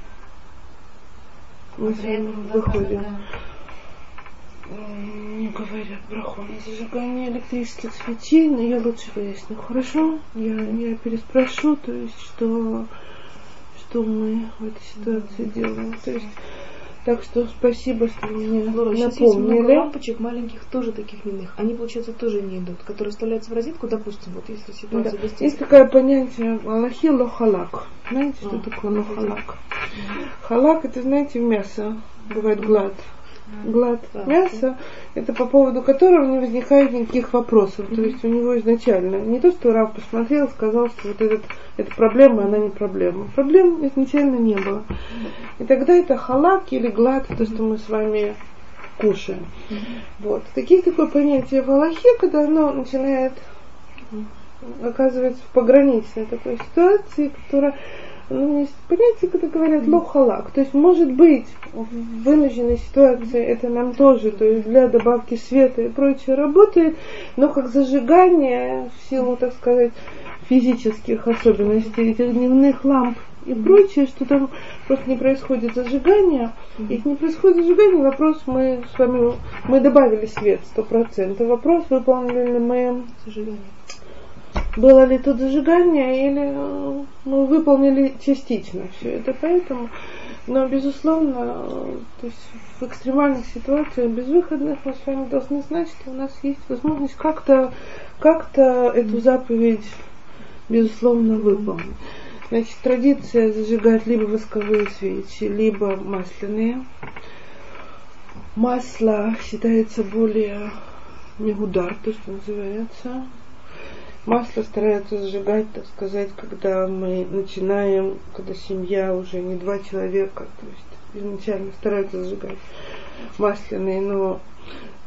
A: Мы с вами выходим. Не говорят браху на зажигание электрических свечей, но я лучше выясню. Хорошо? Я, я переспрошу, то есть, что, что мы в этой ситуации делаем. То есть, так что спасибо, что мне Лора, напомнили. Есть много
C: лампочек маленьких, тоже таких милых. Они, получается, тоже не идут, которые вставляются в розетку, допустим, вот если ситуация
A: да. Есть такое понятие Аллахи лохалак. Знаете, что а. такое лохалак? Халак это, знаете, мясо. Бывает глад глад мяса, это по поводу которого не возникает никаких вопросов. Mm-hmm. То есть у него изначально не то, что Рав посмотрел, сказал, что вот этот, эта проблема, она не проблема. Проблем изначально не было. И тогда это халак или глад, то, что мы с вами кушаем. Mm-hmm. Вот. Таких такое понятие в Аллахе, когда оно начинает оказывается в пограничной такой ситуации, которая ну, есть понятие, когда говорят лохалак. То есть, может быть, в вынужденной ситуации это нам тоже, то есть для добавки света и прочее работает, но как зажигание в силу, так сказать, физических особенностей этих дневных ламп и прочее, что там просто не происходит зажигание. Если не происходит зажигание, вопрос мы с вами, мы добавили свет сто процентов. Вопрос, выполнили ли мы зажигание было ли тут зажигание или э, мы выполнили частично все это. Поэтому, но безусловно, то есть в экстремальных ситуациях, безвыходных, мы с вами должны знать, что у нас есть возможность как-то как-то эту заповедь, безусловно, выполнить. Значит, традиция зажигать либо восковые свечи, либо масляные. Масло считается более мегудар, то, что называется. Масло стараются зажигать, так сказать, когда мы начинаем, когда семья уже не два человека, то есть изначально стараются зажигать масляные, но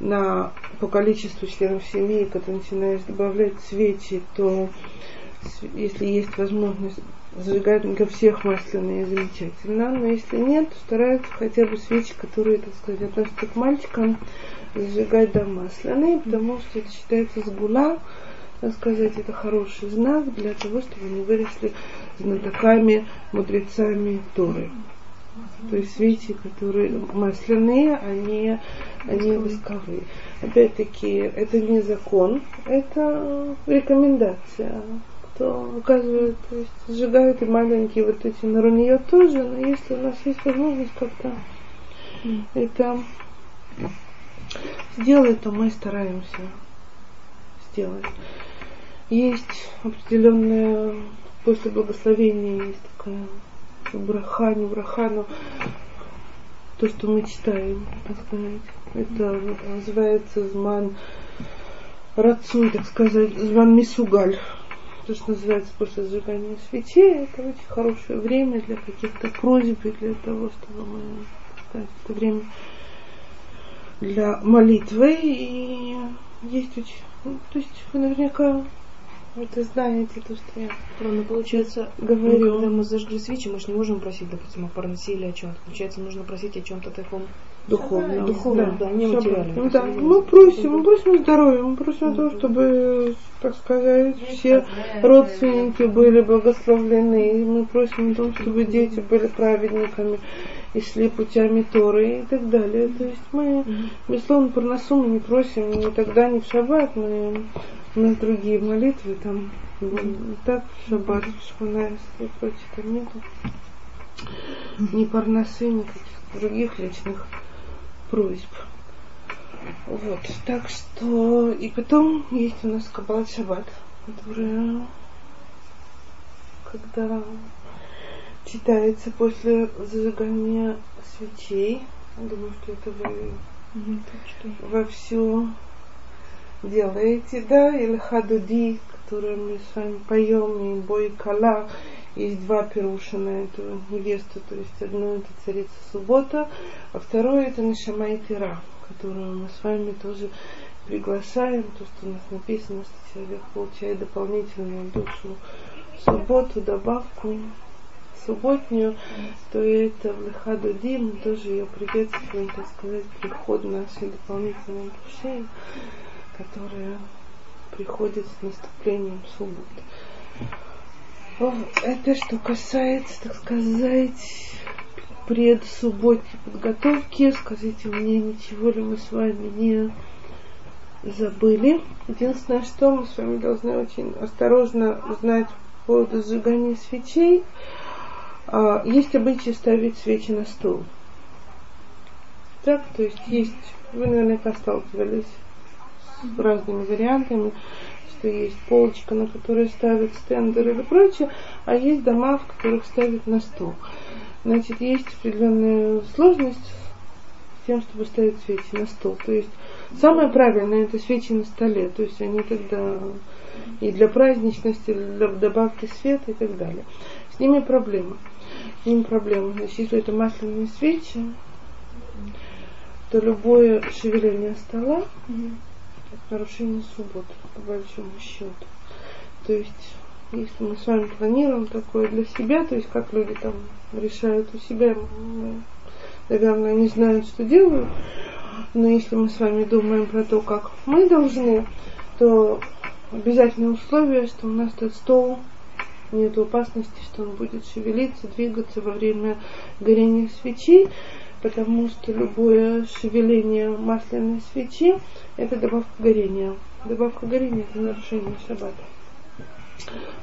A: на, по количеству членов семьи, когда начинаешь добавлять свечи, то если есть возможность зажигать для всех масляные замечательно, но если нет, то стараются хотя бы свечи, которые, так сказать, относятся к мальчикам, зажигать до масляные, потому что это считается сгула, так сказать, это хороший знак для того, чтобы они выросли знатоками, мудрецами Торы. То есть свечи, которые масляные, они, они восковые. Опять-таки, это не закон, это рекомендация. Кто указывает, то есть сжигают и маленькие вот эти нарунья тоже, но если у нас есть возможность как-то это сделать, то мы стараемся сделать. Есть определенная, после благословения есть такая браха, не браха, но то, что мы читаем, так сказать. Это называется зман рацуй, так сказать, зман мисугаль. То, что называется после зажигания свечей, это очень хорошее время для каких-то просьб и для того, чтобы мы, так сказать, это время для молитвы. И есть очень, ну, то есть вы наверняка это знаете, то, что я
C: Правда, получается, говорю. Ну, когда мы зажгли свечи, мы же не можем просить, допустим, о парносе или о чем-то. Получается, нужно просить о чем-то таком
A: духовном.
C: Духовном, да, да не материальном.
A: Ну, да. Мы просим, мы просим здоровья, мы просим о том, чтобы, так сказать, все родственники были благословлены. Мы просим о том, чтобы дети были праведниками и шли путями Торы и так далее. То есть мы, безусловно, про носу мы не просим ни тогда, ни в шаббат, мы у нас другие молитвы, там так, шаббат, шхунайс и прочее, там нету ни парносы, никаких других личных просьб. Вот, так что, и потом есть у нас Каббал Шаббат, которая, когда читается после зажигания свечей, думаю, что это вы во всю делаете, да, или хадуди, который мы с вами поем, и бой кала, есть два пируша на эту невесту, то есть одно это царица суббота, а второе это Нишама и которую мы с вами тоже приглашаем, то, что у нас написано, что человек получает дополнительную душу в субботу, добавку субботнюю, то это в Лехадуди мы тоже ее приветствуем, так сказать, приход нашей дополнительной души которая приходит с наступлением субботы. Это что касается, так сказать, предсубботней подготовки. Скажите мне, ничего ли мы с вами не забыли. Единственное, что мы с вами должны очень осторожно знать по поводу сжигания свечей. А, есть обычай ставить свечи на стол. Так, то есть есть, вы наверняка сталкивались разными вариантами, что есть полочка, на которой ставят стендер или прочее, а есть дома, в которых ставят на стол. Значит, есть определенная сложность с тем, чтобы ставить свечи на стол. То есть самое правильное это свечи на столе. То есть они тогда и для праздничности, и для добавки света и так далее. С ними проблема. С ними проблема. Значит, если это масляные свечи, то любое шевеление стола нарушение субботы, по большому счету. То есть, если мы с вами планируем такое для себя, то есть как люди там решают у себя, наверное, не знают, что делают, но если мы с вами думаем про то, как мы должны, то обязательное условие, что у нас этот стол нет опасности, что он будет шевелиться, двигаться во время горения свечи потому что любое шевеление масляной свечи – это добавка горения. Добавка горения – это нарушение шаббата.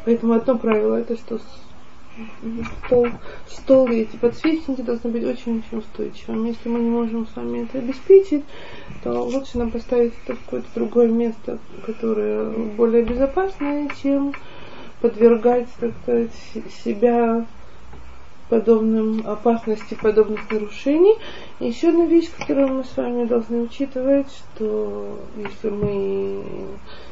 A: Поэтому одно правило – это что стол, стол и эти подсвечники должны быть очень-очень устойчивыми. Если мы не можем с вами это обеспечить, то лучше нам поставить это в какое-то другое место, которое более безопасное, чем подвергать, так сказать, себя подобным опасности подобных нарушений. Еще одна вещь, которую мы с вами должны учитывать, что если мы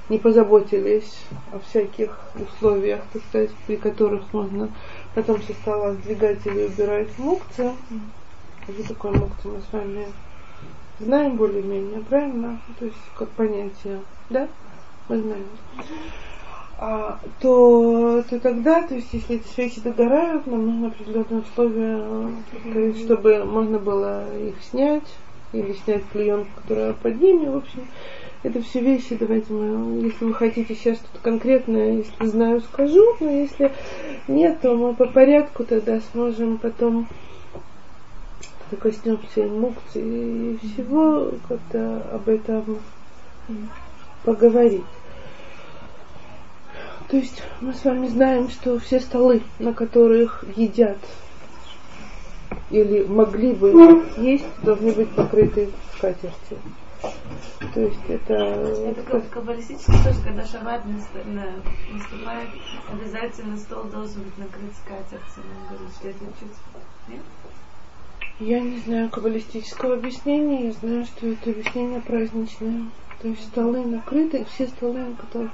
A: не позаботились о всяких условиях, так сказать, при которых можно потом со стола сдвигать или убирать мукцы, что такое мукцы мы с вами знаем более-менее, правильно? То есть как понятие, да? Мы знаем а, то, то тогда, то есть если эти свечи догорают, нам нужны определенные условия, есть, чтобы можно было их снять, или снять клеенку, которая под ними, в общем, это все вещи, давайте мы, если вы хотите сейчас что-то конкретное, если знаю, скажу, но если нет, то мы по порядку тогда сможем потом коснемся мукции и всего, как-то об этом поговорить. То есть мы с вами знаем, что все столы, на которых едят или могли бы есть, должны быть покрыты скатертью. То есть это...
B: Это как каббалистический тоже, когда шаббат наступает, обязательно стол должен быть накрыт скатертью. Это чуть... Нет?
A: Я не знаю каббалистического объяснения, я знаю, что это объяснение праздничное. То есть столы накрыты, все столы, на которых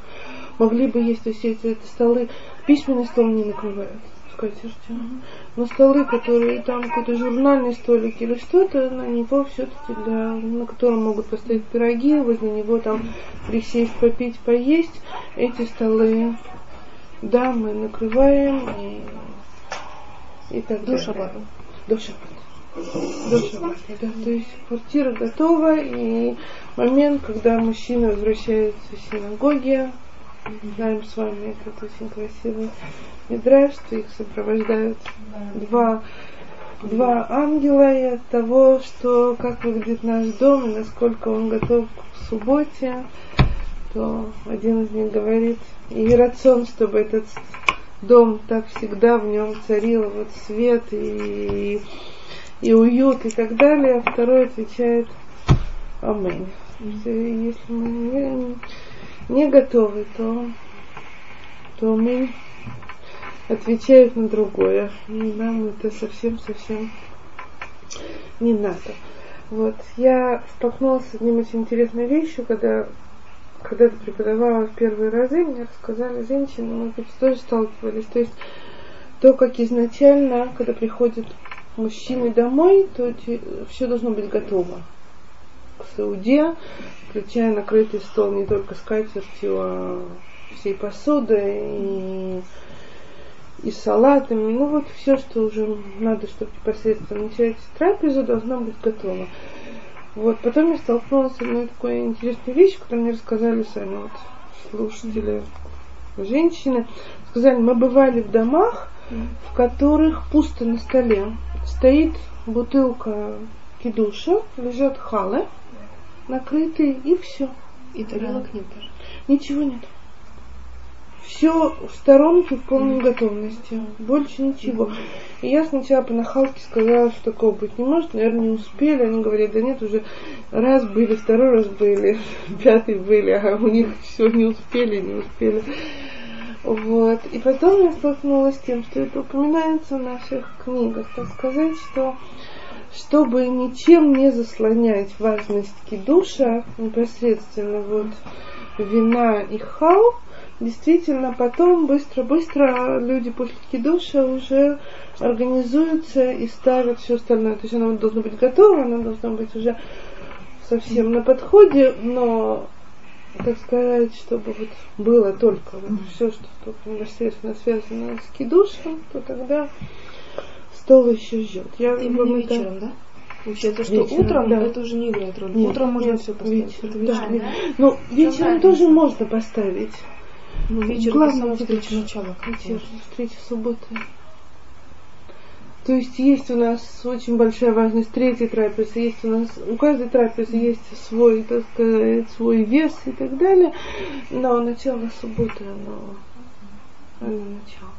A: могли бы есть, то есть эти, эти столы, письменный стол не накрывают скатертью. Mm-hmm. Но столы, которые там какой-то журнальный столик или что-то, на него все-таки для, на котором могут поставить пироги, возле него там присесть, попить, поесть, эти столы, да, мы накрываем и, и так
C: До.
A: До шаббата. До шаббата, да. То есть квартира готова, и момент, когда мужчина возвращается в синагоге, знаем с вами этот очень красивый мидраж, что их сопровождают два, два ангела и от того, что как выглядит наш дом и насколько он готов к субботе, то один из них говорит, и рацион, чтобы этот дом так всегда в нем царил вот свет и, и уют и так далее, а второй отвечает Аминь. Если мы не, не готовы, то, то мы отвечают на другое. Нам это совсем-совсем не надо. Вот. Я столкнулась с одним очень интересной вещью, когда когда-то преподавала в первые разы, мне рассказали женщины, мы быть, тоже сталкивались. То есть то, как изначально, когда приходит мужчины домой, то все должно быть готово к Сауде, включая накрытый стол не только скатертью, а всей посудой и, и салатами. Ну вот все, что уже надо, чтобы непосредственно начать трапезу, должно быть готово. Вот, потом я столкнулась с одной такой интересной вещью, которую мне рассказали сами вот слушатели, женщины. Сказали, мы бывали в домах, в которых пусто на столе стоит бутылка кидуша, лежат халы, накрытые, и все.
C: И тарелок нет даже.
A: Ничего нет. Все в сторонке в полной готовности. Больше ничего. И я сначала по нахалке сказала, что такого быть не может. Наверное, не успели. Они говорят, да нет, уже раз были, второй раз были, [LAUGHS] пятый были, а у них все не успели, не успели. Вот. И потом я столкнулась с тем, что это упоминается в наших книгах, так сказать, что чтобы ничем не заслонять важность кидуша, непосредственно вот вина и хал, действительно потом быстро-быстро люди после кидуша уже организуются и ставят все остальное. То есть оно должно быть готово, оно должно быть уже совсем на подходе, но так сказать, чтобы вот было только вот все, что только непосредственно связано с кидушем, то тогда стол еще ждет.
C: Я Именно вам вечером, это... да? Получается, что вечером, утром да. это уже не играет роли. Нет, утром можно нет, все поставить. Вечер.
A: Да, да. Ну, вечером да, тоже можно поставить.
C: Ну, вечер
A: Главное,
C: встреча начала.
A: Вечер, встреча субботы. То есть есть у нас очень большая важность третьей трапезы, есть у нас, у каждой трапезы есть свой, так сказать, свой вес и так далее, но начало субботы, оно, оно начало.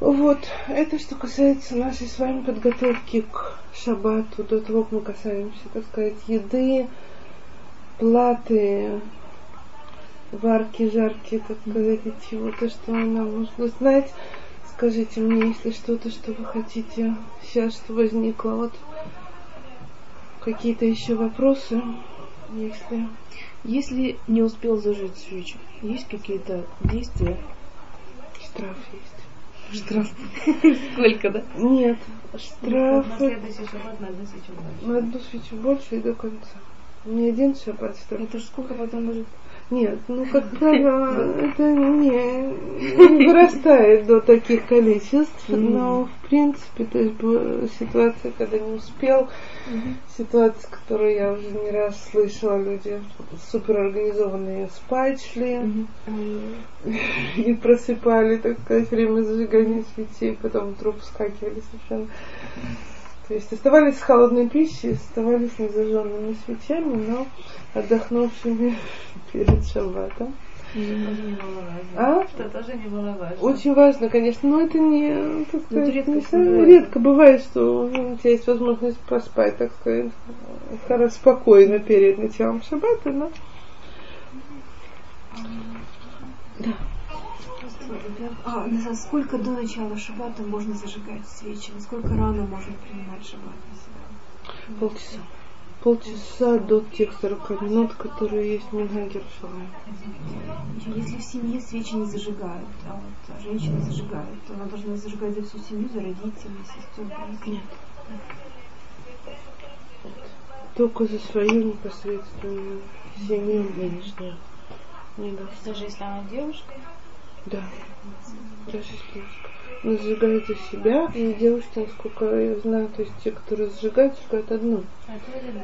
A: Вот, это что касается нашей с вами подготовки к шаббату, до того, как мы касаемся, так сказать, еды, платы, варки, жарки, так сказать, и чего-то, что нам нужно знать. скажите мне, если что-то, что вы хотите сейчас, что возникло, вот какие-то еще вопросы, если...
C: Если не успел зажечь свечу, есть какие-то действия?
A: Штраф есть.
C: Штраф. [LAUGHS] Сколько, да?
A: Нет,
B: На
A: штраф
B: следующий шаббат на одну свечу больше.
A: на одну свечу больше и до конца. Не один шаббат штраф.
C: Это же сколько потом может...
A: Нет, ну как правило, [LAUGHS] это не, не вырастает до таких количеств, но в принципе, то есть была ситуация, когда не успел, ситуация, которую я уже не раз слышала, люди суперорганизованные спать шли [LAUGHS] и просыпали, так сказать, время зажигания свечей, потом вдруг вскакивали совершенно. То есть оставались с холодной пищей, оставались незажженными свечами, но отдохнувшими [LAUGHS] перед шаббатом. А?
B: Что тоже немаловажно.
A: Очень важно, конечно, но это не, так
C: Ну, это
A: сказать,
C: редко
A: не
C: бывает.
A: редко бывает, что у тебя есть возможность поспать, так сказать, хоро- спокойно перед началом шаббата, но
D: А, на сколько до начала шаббата можно зажигать свечи? Насколько рано можно принимать шаббат на себя?
A: полчаса. Полчаса до тех 40 минут, которые есть в Минхагер.
D: Если в семье свечи не зажигают, а вот женщина зажигает, то она должна зажигать за всю семью, за родителей, сестер.
A: Нет. Только за свою непосредственную семью нынешнюю. Не.
B: Даже если она девушка,
A: Да. Даже если девушка. Но зажигает за себя, и девушки, насколько я знаю, то есть те, которые зажигают, зажигают одну,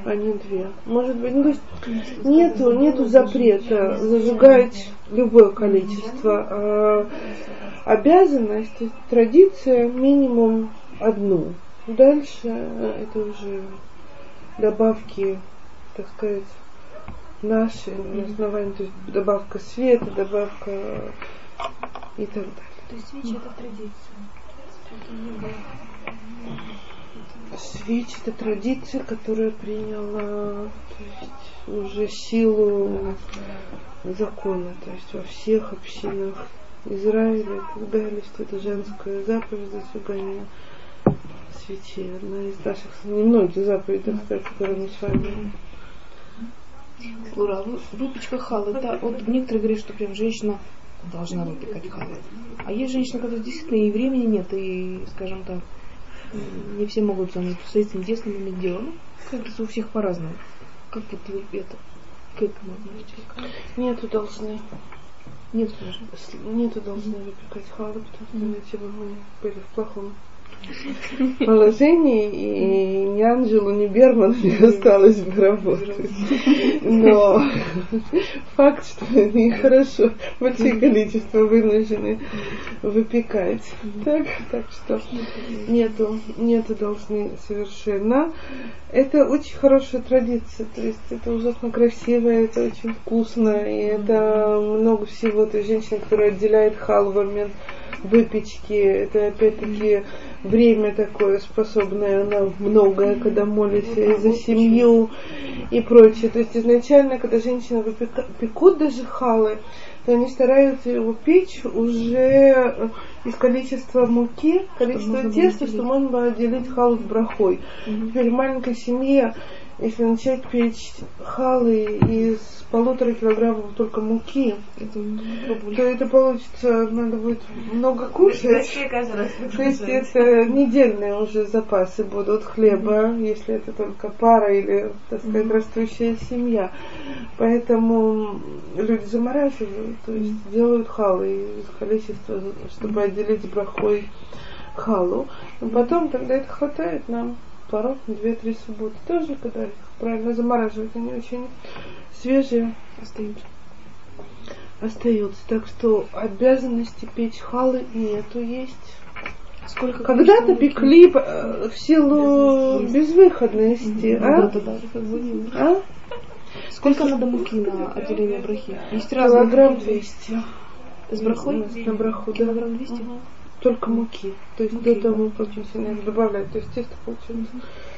B: а
A: а не две. Может быть, ну, то есть нету, нету запрета зажигать любое количество. А обязанность, традиция минимум одну. Дальше это уже добавки, так сказать, наши на основании, то есть добавка света, добавка и так далее.
D: То есть свечи это традиция.
A: Свечи это традиция, которая приняла то есть, уже силу закона, то есть во всех общинах Израиля и так далее, что это женская заповедь зажигания свечей. Одна из наших немногих заповедей, которые мы с вами
C: Лура, вы- выпечка халы, это вот некоторые говорят, что прям женщина должна выпекать халы. А есть женщины, которые действительно и времени нет, и, скажем так, не все могут занять с этим детством иметь дело. Ну, как говорится, у всех по-разному. Как вот вы это, к этому относитесь?
A: нету должны.
C: Нет,
A: Нету должны выпекать халы, потому что мы были в плохом положении, и ни Анжелу, ни Берман не осталось бы работать. Но факт, что они хорошо, большое количество вынуждены выпекать. Так, так что нету, нету должны совершенно. Это очень хорошая традиция, то есть это ужасно красиво, это очень вкусно, и это много всего. То есть женщина, которая отделяет хал в момент выпечки, это опять-таки время такое способное на многое, когда молишься за семью и прочее. То есть изначально, когда женщины выпека- пекут даже халы, то они стараются его печь уже э, из количества муки, количества теста, что можно было отделить халу с брахой. Теперь в маленькой семье, если начать печь халы из полутора килограммов только муки,
C: Это
A: то это получится, надо будет много кушать. То есть [LAUGHS] это недельные уже запасы будут хлеба, если это только пара или, так сказать, растущая семья. Поэтому люди замораживают, то есть делают халы из количества, чтобы отделить брахой халу. Но потом, когда это хватает нам на 2-3 субботы, тоже, когда их правильно замораживать, они очень свежие
C: Остаются.
A: остаются. Так что обязанности печь халы нету, есть.
C: Сколько
A: Когда-то пекли э, в силу безвыходности, а? А?
C: Сколько надо муки на отделение брахи? Есть разные.
A: Килограмм 200.
C: С брахой?
A: На браху, да.
C: Килограмм 200?
A: Только муки. То есть
C: Муки,
A: до того, как начинаем добавлять. То есть тесто получается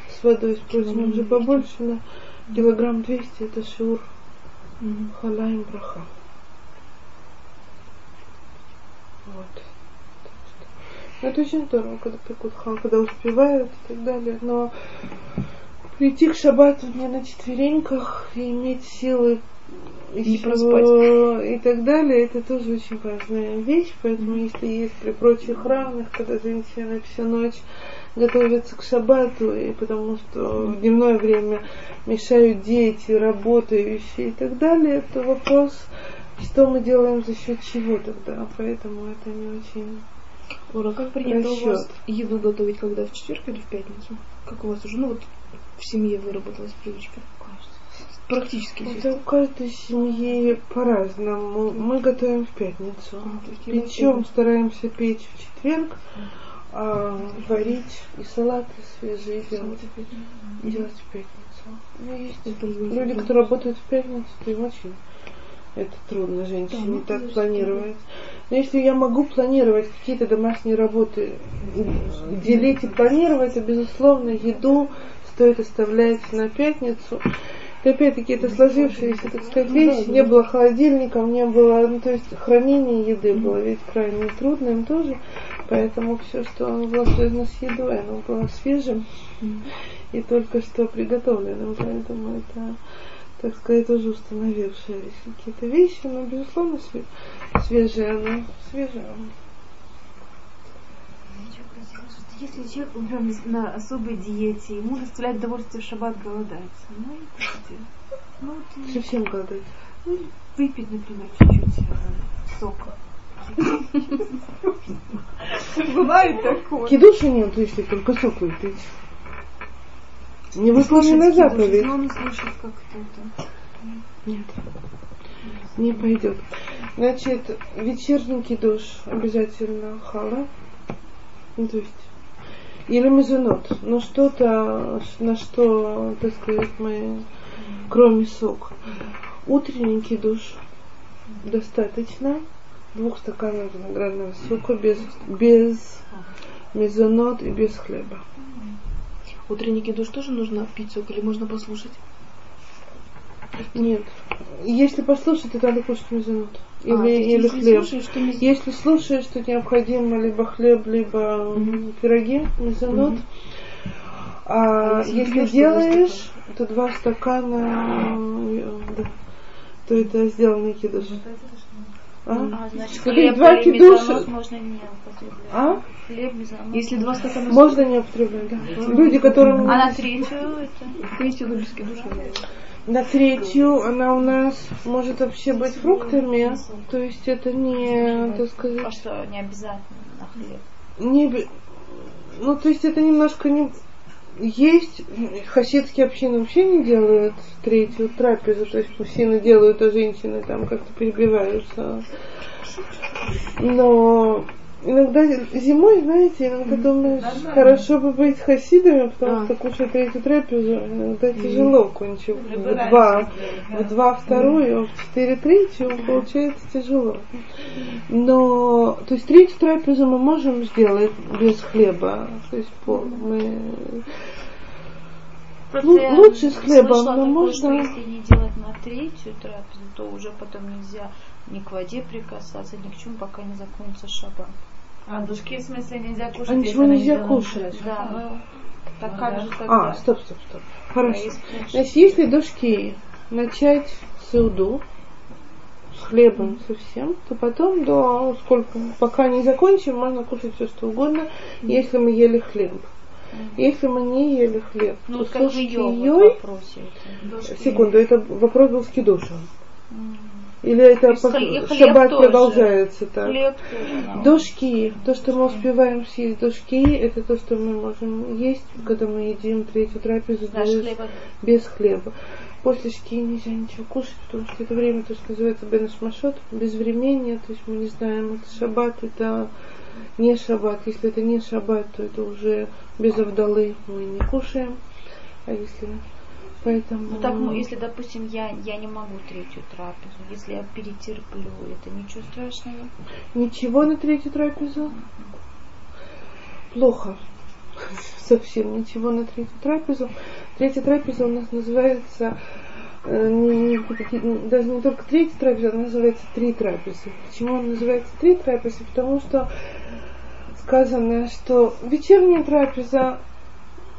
A: с водой с уже побольше, но килограмм 200 это шур
C: Мгм.
A: халаем браха. Вот. Это очень здорово, когда пекут хал, когда успевают и так далее. Но прийти к шабату не на четвереньках и иметь силы
C: Не
A: еще
C: проспать.
A: и так далее, это тоже очень важная вещь. Поэтому если есть при прочих равных, когда женщина всю ночь готовится к шабату, и потому что в дневное время мешают дети, работающие и так далее, то вопрос, что мы делаем за счет чего тогда. Поэтому это не очень
C: Лора, как принято у вас еду готовить, когда в четверг или в пятницу? Как у вас уже, ну вот в семье выработалась привычка? Практически.
A: Это у каждой семьи по-разному. Мы готовим в пятницу.
C: А,
A: Печем, стараемся печь в четверг, а варить и салаты свежие делать, делать в пятницу. Ну, есть люди, которые работают в пятницу, то им очень это трудно женщине
C: Да, ну,
A: так планировать. Но если я могу планировать какие-то домашние работы, делить и планировать, то, безусловно, еду стоит оставлять на пятницу. И опять-таки это сложившаяся, так сказать, вещь. Не было холодильников, не было, ну, то есть хранение еды было ведь крайне трудным тоже. Поэтому все, что было связано с едой, оно было свежим и только что приготовленным. Поэтому это, так сказать, тоже установившиеся какие-то вещи, но, безусловно, све- свежее оно, свежее оно.
D: Если человек, например, на особой диете, ему доставляет удовольствие в шаббат голодать, ну и кстати, ну, вот,
A: Совсем голодать.
D: ну, выпить, например, чуть-чуть э, сока. Бывает такое.
A: Кидуша нет, если только сок выпить. Не выполнена заповедь.
D: Но он слышит как-то это.
A: Нет. Не пойдет. Значит, вечерний кидуш обязательно хала. Ну, то есть, или мезонот. Но что-то, на что, так сказать, мы, кроме сок. Утренний кидуш достаточно. Двух стаканов виноградного сока без, без мезонот и без хлеба.
C: Утренний кидуш тоже нужно пить сок или можно послушать?
A: Нет. Если послушать, то надо кушать мезонот. Или,
C: А, то
A: или
C: если
A: хлеб.
C: слушаешь, то не-
A: Если слушаешь, что необходимо либо хлеб, либо
C: Мгм.
A: пироги, мезонот.
C: Мгм.
A: А
C: А если то
A: делаешь, то два стакана, э, да, то это сделанный кидуш.
B: А,
A: А?
B: значит, хлеб
A: два кидуша.
B: мезонот можно не употреблять.
A: А?
B: Хлеб, мезонот.
C: Если два стакана
A: Можно не употреблять, да. Люди, которым
B: А на третью это...
C: еду без кидуша.
A: На третью она у нас может вообще быть фруктами, то есть это не, так
B: А
A: сказать,
B: что, не обязательно на хлеб?
A: не, ну то есть это немножко не есть хасидские общины вообще не делают третью трапезу, то есть мужчины делают, а женщины там как-то перебиваются. Но иногда зимой, знаете, иногда думаешь, хорошо бы быть хасидами, потому
C: А.
A: что кушать третью трапезу иногда тяжело кончив в два, в два вторую, в четыре третью, получается тяжело. Но, то есть третью трапезу мы можем сделать без хлеба, то есть по- мы
B: Просто
A: Ну, лучше с хлебом, но
B: такое,
A: можно-
B: что если не делать на третью трапезу, то уже потом нельзя ни к воде прикасаться, ни к чему, пока не закончится шаба.
E: А, душки в смысле нельзя кушать?
A: А ничего нельзя
E: сделана
A: кушать.
B: Да, ну, так как же
A: А,
B: тогда?
A: стоп, стоп, стоп.
B: А
A: Хорошо.
B: кушать?
A: Значит, если дошки начать сауду с хлебом совсем, то потом до сколько, пока не закончим, можно кушать все что угодно, если мы ели хлеб. Если мы не ели хлеб,
B: Ну,
A: то
B: как
A: с
B: ее.
A: Секунду, это вопрос был с кидушем.
B: М.
A: Или это по- шаббат
B: тоже.
A: продолжается так?
B: Хлеб тоже.
A: Дошки, то, что мы успеваем съесть дошки, это то, что мы можем есть, когда мы едим третью трапезу без,
B: хлеба
A: без хлеба. После шки нельзя ничего кушать, потому что это время, то, что называется бенешмашот, безвременье, то есть мы не знаем, это шаббат, это не шаббат. Если это не шаббат, то это уже без авдалы мы не кушаем. А если поэтому...
B: Ну так, ну, если, допустим, я, я не могу третью трапезу, если я перетерплю, это ничего страшного.
A: Ничего на третью трапезу? Плохо. [LAUGHS] Совсем ничего на третью трапезу. Третья трапеза у нас называется э, не- не- даже не только третья трапеза, она называется три трапезы. Почему она называется три трапезы? Потому что сказано, что вечерняя трапеза,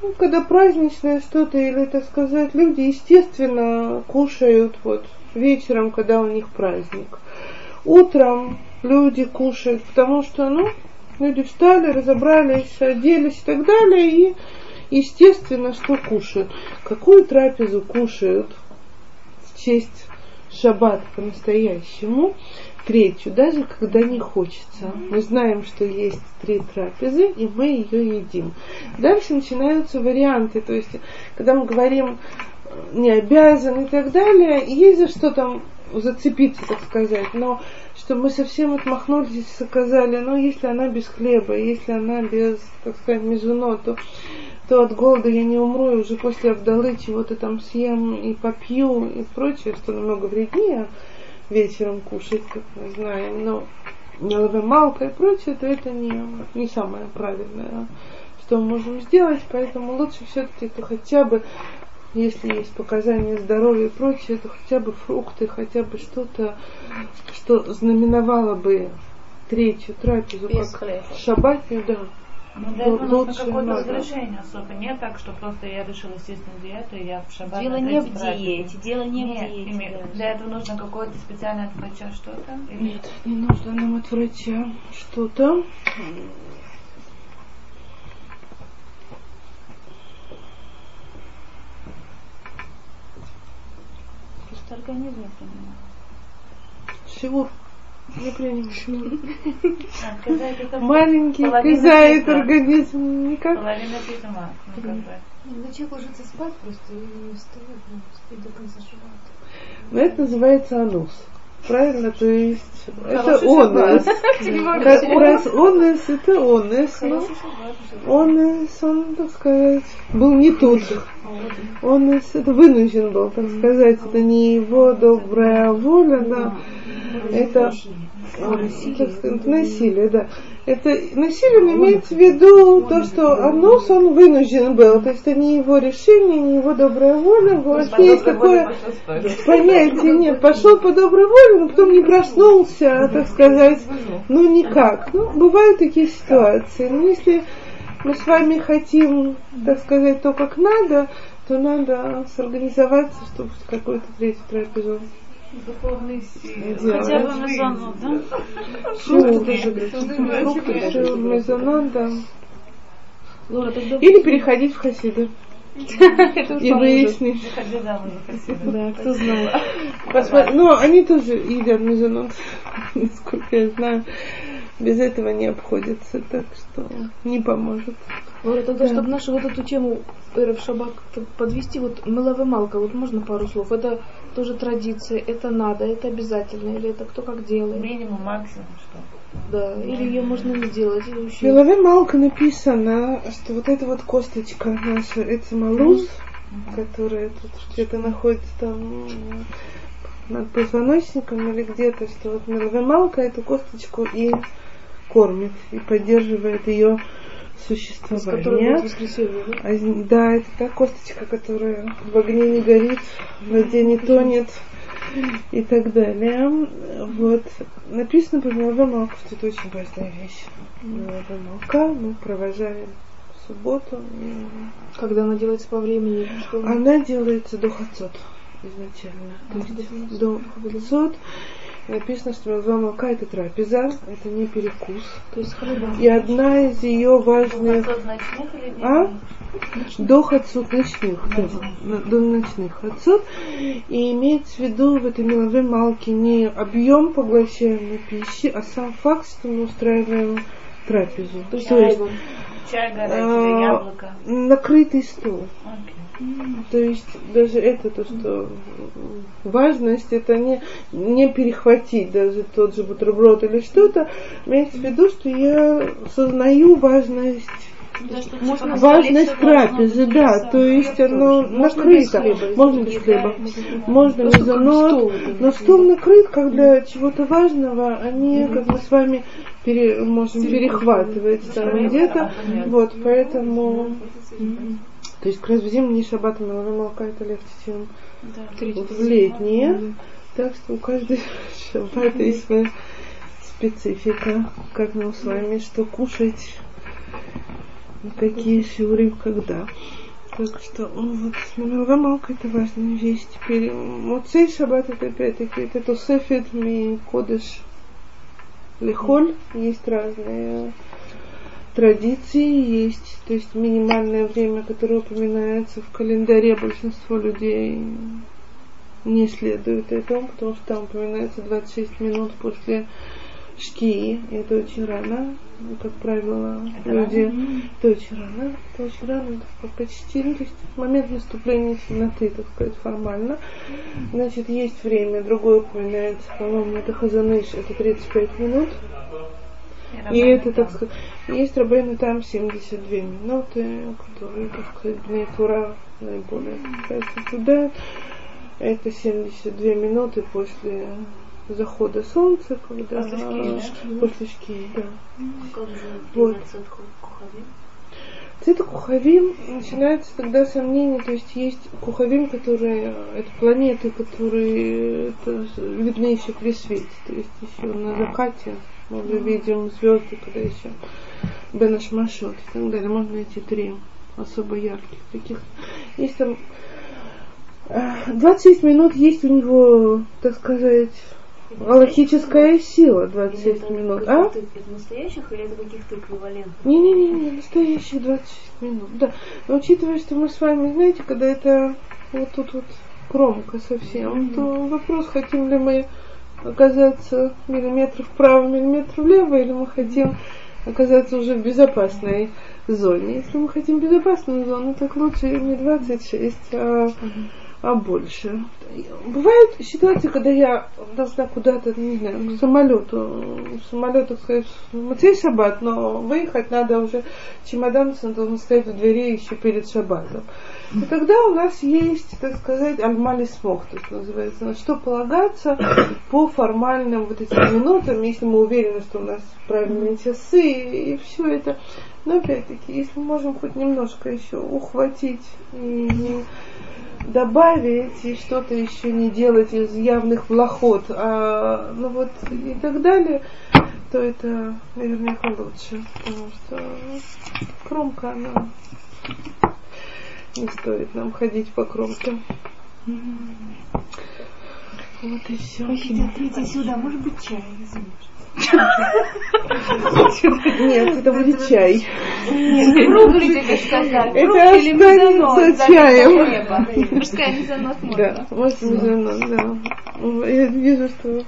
A: ну, когда праздничное что-то, или, так сказать, люди, естественно, кушают вот вечером, когда у них праздник. Утром люди кушают, потому что, ну, люди встали, разобрались, оделись и так далее, и естественно, что кушают. Какую трапезу кушают в честь шаббат по-настоящему, третью, даже когда не хочется. Мы знаем, что есть три трапезы, и мы ее едим. Дальше начинаются варианты, то есть, когда мы говорим не обязан и так далее, есть за что там зацепиться, так сказать, но что мы совсем отмахнулись и сказали, ну, если она без хлеба, если она без, так сказать, мезуно, то, то от голода я не умру, и уже после Абдалы чего-то там съем и попью и прочее, что намного вреднее вечером кушать, как мы знаем, но меловая малка и прочее, то это не, не самое правильное, что мы можем сделать, поэтому лучше все-таки это хотя бы если есть показания здоровья и прочее, то хотя бы фрукты, хотя бы что-то, что знаменовало бы третью трапезу,
C: Без
A: как
C: хлеба.
A: шабатню, да.
B: Ну, для этого нужно какое-то разрешение особо. Не так, что просто я решила естественную диету, и я в шаббат
F: Дело
B: на
F: не в диете, дело не в диете.
B: име- для этого нужно какое-то специальное от врача что-то? Или-
A: Нет, не нужно нам от врача что-то.
F: Просто организм не принимает.
A: Шивур.
B: А,
A: Маленький
B: письма.
A: организм никак.
B: Половина письма. Ну, как бы.
D: Ну, человек ложится спать просто и не встает, ну, спит до конца шаббата.
A: Но это называется анус. Правильно? То есть это онес. [LAUGHS] Как раз онес это онес. но Онес, он, так сказать, был не тут. Он это вынужден был, так сказать, это не его добрая воля, да. Это так сказать, насилие, да. Это насилие имеется в виду то, что анус он вынужден был, то есть это не его решение, не его добрая воля. Вообще есть такое [LAUGHS] понятие, нет, пошел по доброй воле, но потом не проснулся, так сказать, ну никак. Ну, бывают такие ситуации. Но если мы с вами хотим, так сказать, то, как надо, то надо сорганизоваться, чтобы какую-то третью трапезу
B: Духовные силы.
F: Хотя бы мезонот, да?
A: Фрукты тоже. Фрукты мезонот, да.
C: Лора, тогда
A: Или переходить в хасиды. [LAUGHS] И выяснить.
C: Да, кто знал. [LAUGHS]
A: Но они тоже едят мезонот, [LAUGHS] насколько я знаю. Без этого не обходится, так что не поможет.
C: Лора, тогда,
A: Да.
C: чтобы нашу вот эту тему Эрев Шаббат как-то подвести, вот Мелаве Малка, вот можно пару слов? Это тоже традиция, это надо, это обязательно, или это кто как делает?
B: Минимум, максимум, что.
C: Да, или ее можно не делать, или
A: В
C: вообще...
A: голове Малка написано, что вот эта вот косточка наша, это малуз, которая тут где-то находится там над позвоночником или где-то, что вот голове Малка эту косточку и кормит, и поддерживает ее
C: С которой
A: существование.
C: будет воскресенье, да?
A: А, Да, это та косточка, которая в огне не горит, в воде не тонет и так далее. Вот. Написано про молоко, что это очень важная вещь. Молоко молока мы провожаем в субботу.
C: Когда она делается по времени, что...
A: Она делается до хацот изначально. То есть до хацот. Написано, что молоко молока это трапеза, это не перекус.
C: То есть хлеба.
A: И одна из ее важных
B: ночных
A: А?
B: дневных?
A: до хацут ночных, да, до ночных хацут. И имеется в виду в этой меловой малке не объем поглощаемой пищи, а сам факт, что мы устраиваем трапезу.
C: То есть
A: То есть.
B: Чай горячий или
A: а,
B: яблоко.
A: накрытый стол.
B: Окей.
A: То есть даже это то, что важность, это не, не перехватить даже тот же бутерброд или что-то. Имеется в виду, что я сознаю важность.
F: Да, что
C: Можно
F: типа,
A: важность трапезы, да, то есть оно
C: Можно без
A: накрыто, можно без хлеба, можно
C: как вот
A: но
C: этот.
A: стол накрыт, когда чего-то важного, они, как мы с вами пере- можем перехватывать. там где-то, вот, поэтому, то есть как раз в зимние шаббаты молоко молока это легче, чем
F: Да.
A: в летние, так что у каждой [LAUGHS] шаббата есть своя специфика, как нам с вами что кушать, какие шиуры, когда. Так что ну, вот Миналгамалка это важная вещь. Теперь Муцей Шаббат это опять-таки это Тосефет ми Кодыш Лихоль. Есть разные традиции, есть то есть минимальное время, которое упоминается в календаре. Большинство людей не следует этому, потому что там упоминается 26 минут после шкии, и это очень рано, ну, как правило, это люди, рано? это очень рано, это очень рано, это почти, ну, то есть момент наступления темноты, так сказать, формально. Значит, есть время, другое упоминается, по-моему, это Хазаныш, это 35 минут. И, и это, так сказать, есть Рабейна там 72 минуты, которые, так сказать, Бнейкура наиболее, кажется, туда. Это 72 минуты после захода солнца, когда
B: после шкии,
A: после шкии да.
B: Как же
A: вот. Цвета кухавим начинается тогда сомнение, то есть есть кухавим, которые это планеты, которые это, видны еще при свете, то есть еще на закате мы уже видим звезды, когда еще Бенашмашот и так далее. Можно найти три особо ярких таких. Есть там 26 минут есть у него, так сказать, галактическая сила 26
B: это
A: минут. А?
B: Это настоящих или это каких-то эквивалентов?
A: Не-не-не, не настоящих 26 минут. Да. Но учитывая, что мы с вами, знаете, когда это вот тут вот кромка совсем, mm-hmm. то вопрос, хотим ли мы оказаться миллиметр вправо, миллиметр влево, или мы хотим оказаться уже в безопасной зоне. Если мы хотим безопасную зону, так лучше не 26, а а больше. Бывают ситуации, когда я должна куда-то, не знаю, к самолету, самолет, так сказать, в Мацей Шаббат, но выехать надо уже, чемодан должен стоять в двери еще перед Шаббатом. И тогда у нас есть, так сказать, альмали смог, то есть называется, на что полагаться [COUGHS] по формальным вот этим минутам, если мы уверены, что у нас правильные часы и все это. Но опять-таки, если мы можем хоть немножко еще ухватить и добавить и что-то еще не делать из явных влахот, а, ну вот и так далее, то это наверняка лучше, потому что кромка, она не стоит нам ходить по кромке. Вот и все.
D: Смотрите сюда, может быть чай, извините.
A: Нет, это будет чай. Это останется чаем.
F: Мужская мезонос можно.
A: Да, может мезонос, да. Я вижу, что...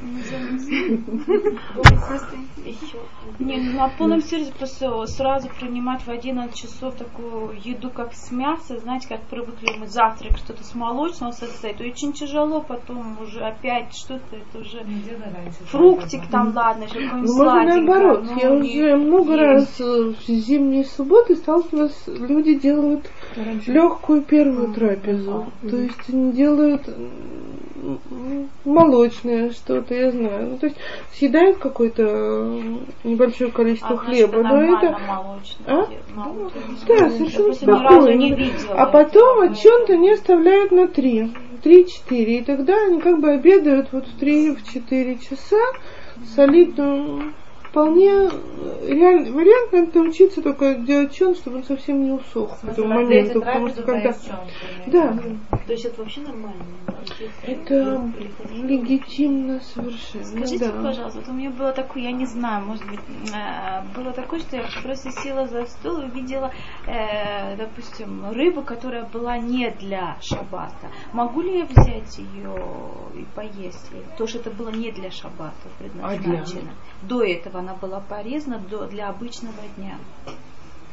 F: Не, ну на полном серьезе просто сразу принимать в 11 часов такую еду, как с мяса, знаете, как привыкли мы завтрак, что-то с молочного состоит, очень тяжело потом уже опять что-то, это уже фруктик там, ладно,
A: Ну, можно наоборот.
F: но
A: Я
F: не
A: уже много
F: есть.
A: раз в зимние субботы сталкивалась, люди делают легкую первую трапезу. То есть они делают молочное что-то, я знаю. Ну, то есть съедают какое-то небольшое количество
F: А,
A: хлеба, но это... А?
F: Мало кто не
A: Да, совершенно
F: не
A: спокойно. А потом от чем-то они оставляют на три. Три-четыре. И тогда они как бы обедают вот в три, в часа солидно. Вполне реальный вариант, надо научиться только делать чон, чтобы он совсем не усох к этому моменту. Потому что когда... Да,
B: То есть это вообще нормально?
A: это легитимно совершенно.
F: Скажите,
A: да.
F: пожалуйста, вот у меня было такое, я не знаю, может быть, э, было такое, что я просто села за стол и увидела, э, допустим, рыбу, которая была не для шаббата. Могу ли я взять ее и поесть? То, что это было не для шаббата предназначено. До этого она была порезана до, для обычного дня.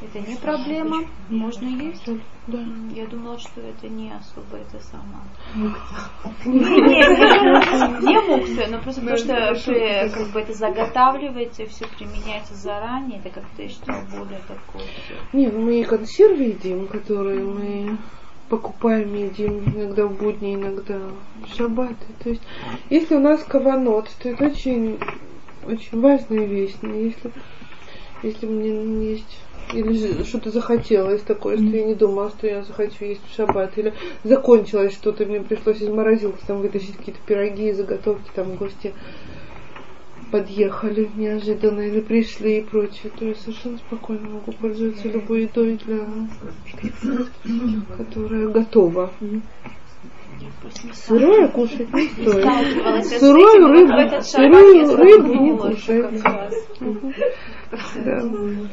F: Это не проблема, можно есть.
A: Да.
F: Я думала, что это не особо это самое. Не, муксы, но просто потому что как бы это заготавливается, все применяется заранее, это как-то считаю более такое.
A: Не, ну мы и консервы едим, которые мы покупаем и едим иногда в будни, иногда в шаббаты. То есть, если у нас каванот, то это очень, очень важная вещь. Если, если мне не есть или что-то захотелось такое, что я не думала, что я захочу есть в шаббат, или закончилось что-то, мне пришлось из морозилки там вытащить какие-то пироги, заготовки, там гости подъехали неожиданно или пришли и прочее, то я совершенно спокойно могу пользоваться любой едой для которая готова. Сырое кушать не стоит. Сырую рыбу, сырую рыбу не. Да.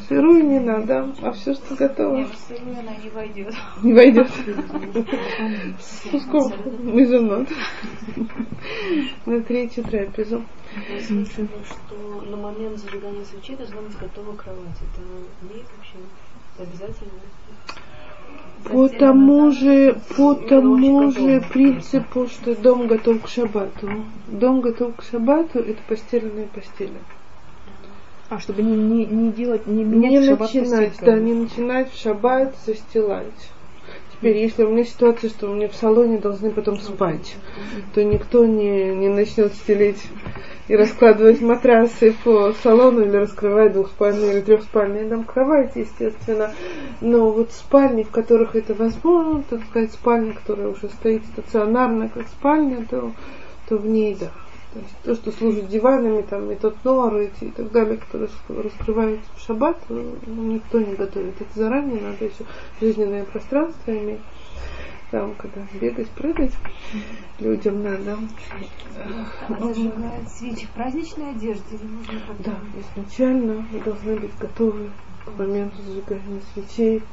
A: Сырую не надо, а все, что готово,
F: Нет, сырую она не войдет.
A: не войдет. Сколько мы женат. На третью трапезу.
C: Что на момент зажигания свечей должна быть готова кровать. Это имеет вообще обязательно?
A: По тому же, по тому же принципу, что дом готов к шабату. Дом готов к шабату, это постеленные постели.
C: А, чтобы не, не, не делать, не менять
A: Не
C: в шаббат
A: начинать,
C: постель.
A: да, не начинать в шаббат застилать. Теперь, если у меня ситуация, что у меня в салоне должны потом спать, то никто не, не начнет стелить и раскладывать матрасы по салону или раскрывать двухспальные или трехспальные дом кровать, естественно. Но вот спальни, в которых это возможно, так сказать, спальня, которая уже стоит стационарно как спальня, то, то в ней да. То есть то, что служит диванами, там, и тот нор, и так далее, которые рас- раскрываются в шаббат, ну, никто не готовит. Это заранее надо еще жизненное пространство иметь. Там, когда бегать, прыгать, людям надо.
D: А зажигают свечи в праздничной одежде или можно
A: Да, изначально вы должны быть готовы к моменту зажигания свечей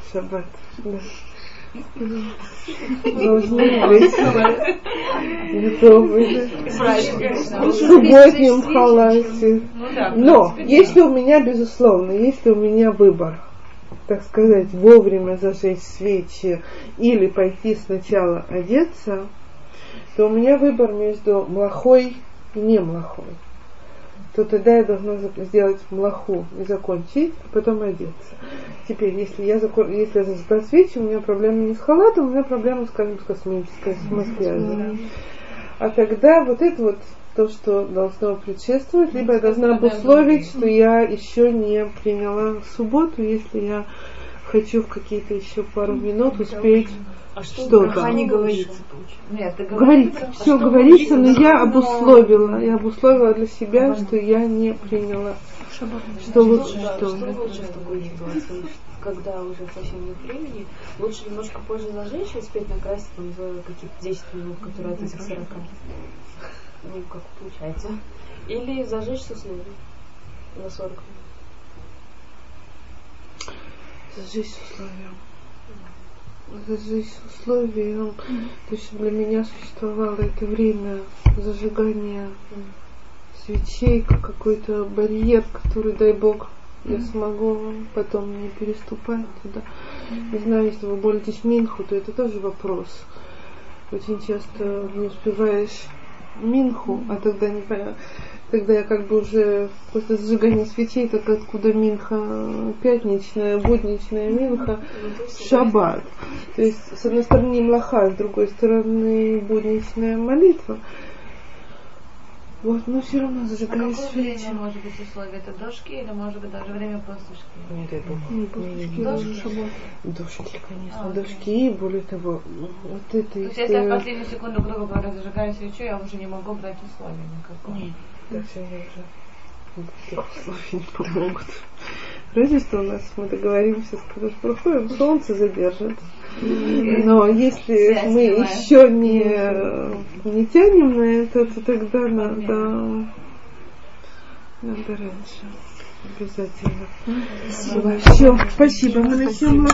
A: в шаббат. Да. Должны быть готовы. В субботнем халате.
B: Ну
A: Но если у меня, безусловно, если у меня выбор, так сказать, вовремя зажечь свечи или пойти сначала одеться, то у меня выбор между млахой и не млахой. То тогда я должна сделать млаху и закончить, а потом одеться. Теперь, если я, закон... если я зажгла свечи, у меня проблема не с халатом, у меня проблема, скажем, с косметической, с макияжем. А тогда вот это вот то, что должно предшествовать, либо я должна обусловить, что я еще не приняла субботу, если я хочу в какие-то еще пару минут успеть
C: А что,
A: что-то.
C: браха не говорится?
B: Нет,
A: Говорится, все говорится, но я обусловила, я обусловила для себя, что я не приняла. Что лучше, что?
C: что лучше в такой ситуации? Когда уже совсем нет времени, лучше немножко позже зажечь и успеть накрасить там за какие-то 10 минут, которые от этих 40. Ну, как получается. Или зажечь с условием на 40 минут.
A: Зажечь условием. Зажечь условием. То есть для меня существовало это время зажигания свечей, как какой-то барьер, который, дай бог, я смогу потом не переступать туда. Не знаю, если вы молитесь Минху, то это тоже вопрос. Очень часто не успеваешь Минху, а тогда не понятно. Тогда я как бы уже после зажигания свечей, так откуда Минха пятничная, будничная Минха, шаббат. То есть, с одной стороны, млаха, с другой стороны, будничная молитва. Вот, но все равно
B: А
A: зажигаешь
B: какое
A: свечи.
B: время может быть условие? Это до шки или может быть даже время после шки?
C: Не дай бог.
A: Не, после
B: Дождь?
A: шаббат. Дождики, конечно,
B: А,
A: дождики, и более того, вот это
B: То есть
A: если-
B: я в последнюю секунду, грубо говоря, зажигаю свечу, я уже не могу брать условия никакого.
A: Нет, так сегодня уже [LAUGHS] условий не [LAUGHS] помогут. Разве что у нас мы договоримся с Кадушбрухой, солнце задержит. Но если
B: Связь
A: мы
B: прямая.
A: еще не, не тянем на это, то тогда надо, надо раньше. Обязательно. Все, спасибо. Мы начнем